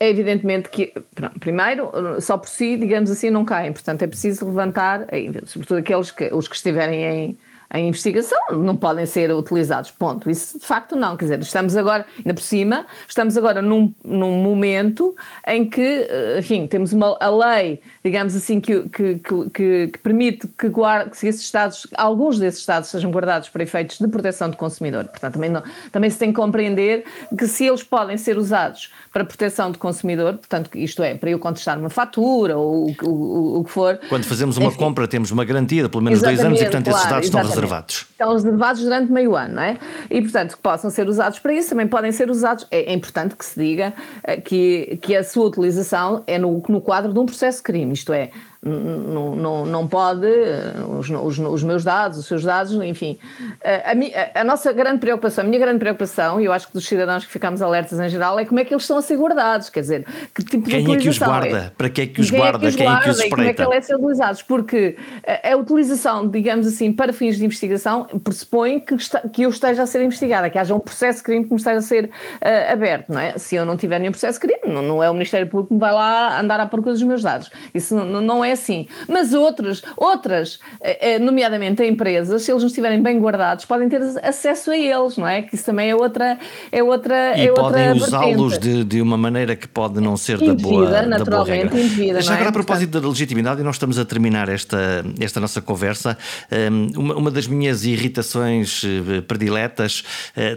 É evidentemente que, primeiro, só por si, digamos assim, não caem. Portanto, é preciso levantar, sobretudo aqueles que, os que estiverem em em investigação não podem ser utilizados. Ponto. Isso de facto não. Quer dizer, estamos agora, ainda por cima, estamos agora num, num momento em que, eh, enfim, temos uma a lei, digamos assim, que, que, que, que permite que, guarde, que esses Estados, alguns desses Estados sejam guardados para efeitos de proteção do consumidor. Portanto, também, não, também se tem que compreender que se eles podem ser usados para proteção do consumidor, portanto, isto é, para eu contestar uma fatura ou o, o, o que for. Quando fazemos uma enfim, compra, temos uma garantia de pelo menos dois anos e, portanto, claro, esses dados estão reservados reservados. Estão reservados durante meio ano, não é? E, portanto, que possam ser usados para isso, também podem ser usados. É, é importante que se diga eh, que, que a sua utilização é no, no quadro de um processo de crime, isto é, não, não, não pode, eh, os, os, os, meus dados, os seus dados, enfim. Eh, a, a, a, nossa grande preocupação, a minha grande preocupação, e eu acho que dos cidadãos que ficamos alertas em geral, é como é que eles estão a ser guardados, quer dizer, que tipo quem de é que os guarda? É, para que é que os quem guarda? É que os quem guarda, é que os espreita? como é que eles são utilizados? Porque a, a, utilização, digamos assim, para fins de investigação pressupõe que, está, que eu esteja a ser investigada, que haja um processo de crime que me esteja a ser uh, aberto, não é? Se eu não tiver nenhum processo de crime, não, não é o Ministério Público que me vai lá andar à procura dos meus dados. Isso não, não é assim. Mas outras, outras, eh, eh, nomeadamente empresas, se eles não estiverem bem guardados, podem ter acesso a eles, não é? Que isso também é outra. É outra e é podem usá-los de, de uma maneira que pode não ser da boa, naturalmente, da boa regra. Já agora, é? a propósito da legitimidade, e nós estamos a terminar esta, esta nossa conversa, ehm, uma, uma das minhas irritações eh, prediletas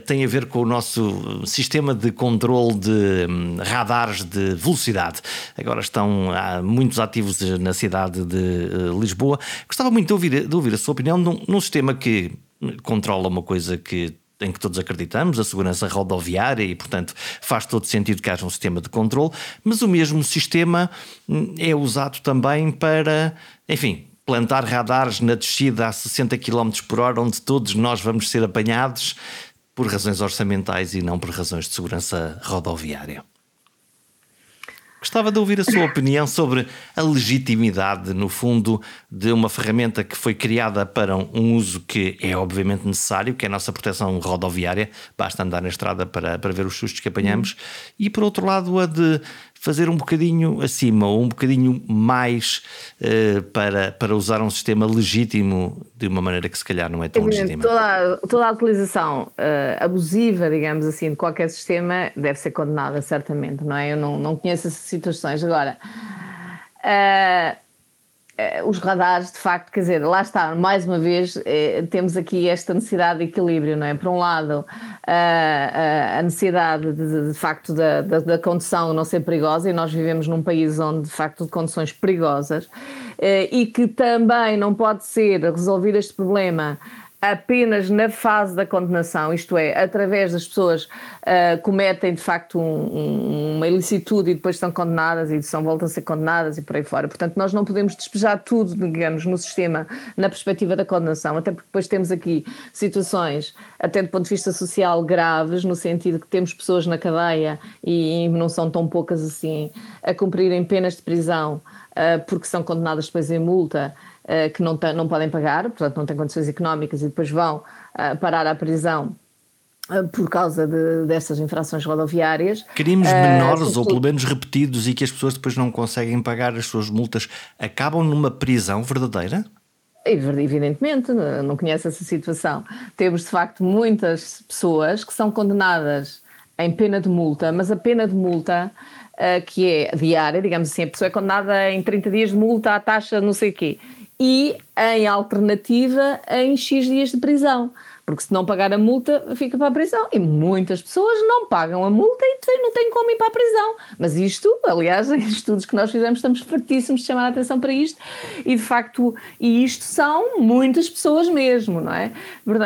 tem a ver com o nosso sistema de controle de hum, radares de velocidade. Agora estão há muitos ativos na cidade de uh, Lisboa. Gostava muito de ouvir, de ouvir a sua opinião num, num sistema que controla uma coisa que em que todos acreditamos, a segurança rodoviária, e, portanto, faz todo sentido que haja um sistema de controle, mas o mesmo sistema hum, é usado também para, enfim, plantar radares na descida a 60 km por hora, onde todos nós vamos ser apanhados por razões orçamentais e não por razões de segurança rodoviária. Gostava de ouvir a sua <coughs> opinião sobre a legitimidade, no fundo, de uma ferramenta que foi criada para um uso que é obviamente necessário, que é a nossa proteção rodoviária, basta andar na estrada para, para ver os sustos que apanhamos, e por outro lado, a de fazer um bocadinho acima ou um bocadinho mais uh, para, para usar um sistema legítimo de uma maneira que se calhar não é tão legítima. Toda, toda a utilização uh, abusiva, digamos assim, de qualquer sistema deve ser condenada, certamente, não é? Eu não, não conheço essas situações. Agora, uh, os radares, de facto, quer dizer, lá está, mais uma vez, eh, temos aqui esta necessidade de equilíbrio, não é? Por um lado, a, a necessidade, de, de facto, da, da, da, condução não ser perigosa, e nós vivemos num país onde, de facto, de condições perigosas, eh, e que também não pode ser resolvido este problema apenas na fase da condenação, isto é, através das pessoas uh, cometem de facto um, um, uma ilicitude e depois são condenadas e são, voltam a ser condenadas e por aí fora. Portanto, nós não podemos despejar tudo, digamos, no sistema na perspectiva da condenação, até porque depois temos aqui situações, até do ponto de vista social, graves, no sentido que temos pessoas na cadeia e, e não são tão poucas assim, a cumprirem penas de prisão uh, porque são condenadas depois em multa uh, que não, não podem pagar, portanto não têm condições económicas e depois vão uh, parar à prisão eh, por causa de, dessas infrações rodoviárias. Crimes menores uh, ou pelo menos repetidos e que as pessoas depois não conseguem pagar as suas multas acabam numa prisão verdadeira? Evidentemente, não conhece essa situação. Temos de facto muitas pessoas que são condenadas em pena de multa, mas a pena de multa uh, que é diária, digamos assim, a pessoa é condenada em 30 dias de multa à taxa não sei o quê e, em alternativa, em X dias de prisão. Porque se não pagar a multa, fica para a prisão. E muitas pessoas não pagam a multa e não têm como ir para a prisão. Mas isto, aliás, <laughs> em estudos que nós fizemos, estamos fartíssimos de chamar a atenção para isto. E de facto, e isto são muitas pessoas mesmo, não é?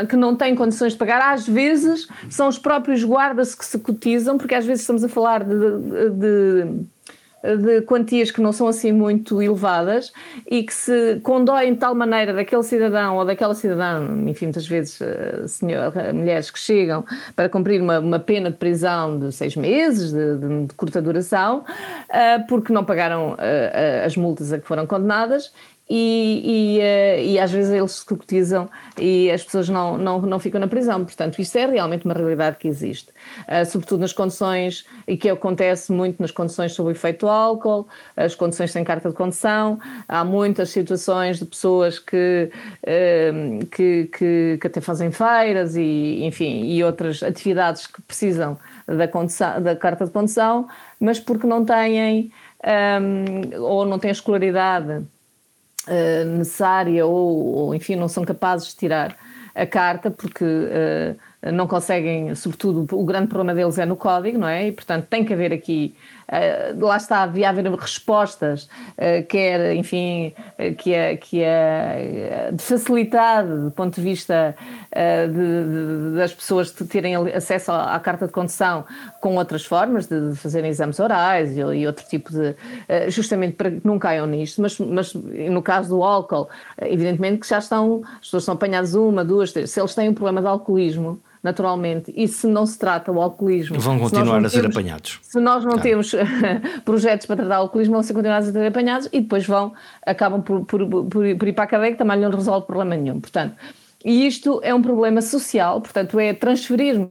Que não têm condições de pagar. Às vezes são os próprios guardas que se cotizam, porque às vezes estamos a falar de, de, de de quantias que não são assim muito elevadas e que se condoem de tal maneira daquele cidadão ou daquela cidadã, enfim, muitas vezes uh, senhor, mulheres que chegam para cumprir uma, uma pena de prisão de seis meses, de, de, de curta duração, uh, porque não pagaram as multas a que foram condenadas e, e, uh, e, às vezes eles se cotizam e as pessoas não, não, não ficam na prisão. Portanto, isto é realmente uma realidade que existe. Uh, sobretudo nas condições, e que acontece muito nas condições sob o efeito do álcool, as condições sem carta de condução. Há muitas situações de pessoas que, uh, que, que, que, até fazem feiras e, enfim, e outras atividades que precisam da, condução, da carta de condução, mas porque não têm um, ou não têm escolaridade uh, necessária ou, ou, enfim, não são capazes de tirar a carta porque uh, não conseguem, sobretudo, o grande problema deles é no código, não é? E, portanto, tem que haver aqui eh, lá está, devia haver respostas, uh, quer, enfim, uh, que, é, que é de facilidade do ponto de vista de, de, das pessoas terem acesso à, à, carta de condução com outras formas, de, de fazerem exames orais e, e, outro tipo de. justamente para que não caiam nisto, mas, mas no caso do álcool, evidentemente que já estão, as pessoas são apanhadas uma, duas, três, se eles têm um problema de alcoolismo naturalmente. E se não se trata o alcoolismo. Vão continuar a ser apanhados. Se nós não claro. temos <laughs> projetos para tratar o alcoolismo, vão ser continuados a ser apanhados e depois vão, acabam por, por, por, por ir para a cadeia que também não resolve problema nenhum. Portanto, e isto é um problema social, portanto, é transferir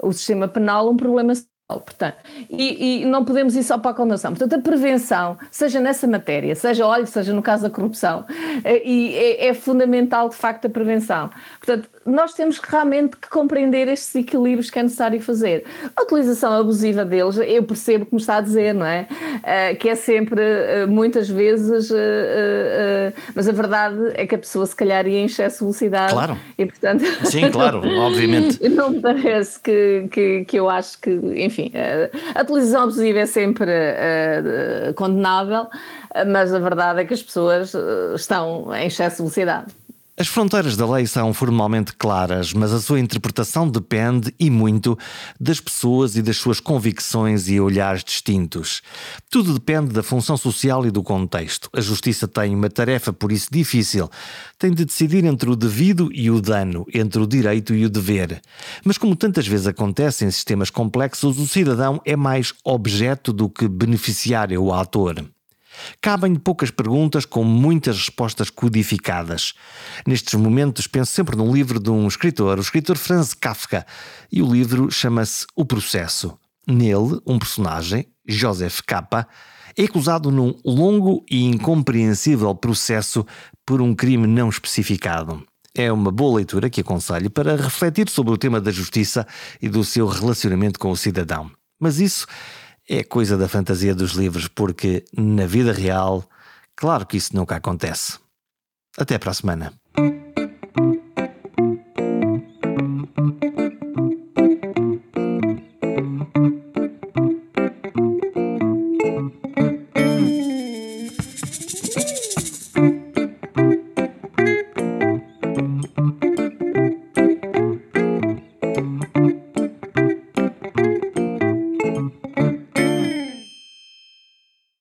o sistema penal um problema social Portanto, e, e, não podemos ir só para a condenação. Portanto, a prevenção, seja nessa matéria, seja, olha, seja no caso da corrupção, é, e é, é, fundamental, de facto, a prevenção. Portanto, nós temos realmente que compreender estes equilíbrios que é necessário fazer. A utilização abusiva deles, eu percebo como está a dizer, não é? Uh, que é sempre, uh, muitas vezes, uh, mas a verdade é que a pessoa, se calhar, ia em excesso de velocidade. Claro. E, portanto... Sim, claro, <laughs> obviamente. não me parece que, que, que eu acho que, enfim, a televisão abusiva é sempre condenável, mas a verdade é que as pessoas estão em excesso de velocidade. As fronteiras da lei são formalmente claras, mas a sua interpretação depende e muito das pessoas e das suas convicções e olhares distintos. Tudo depende da função social e do contexto. A justiça tem uma tarefa por isso difícil. Tem de decidir entre o devido e o dano, entre o direito e o dever. Mas como tantas vezes acontece em sistemas complexos, o cidadão é mais objeto do que beneficiário ou ator. Cabem poucas perguntas com muitas respostas codificadas. Nestes momentos penso sempre num livro de um escritor, o escritor Franz Kafka, e o livro chama-se O Processo. Nele, um personagem, Joseph K., é acusado num longo e incompreensível processo por um crime não especificado. É uma boa leitura que aconselho para refletir sobre o tema da justiça e do seu relacionamento com o cidadão. Mas isso é coisa da fantasia dos livros, porque na vida real, claro que isso nunca acontece. Até para a semana.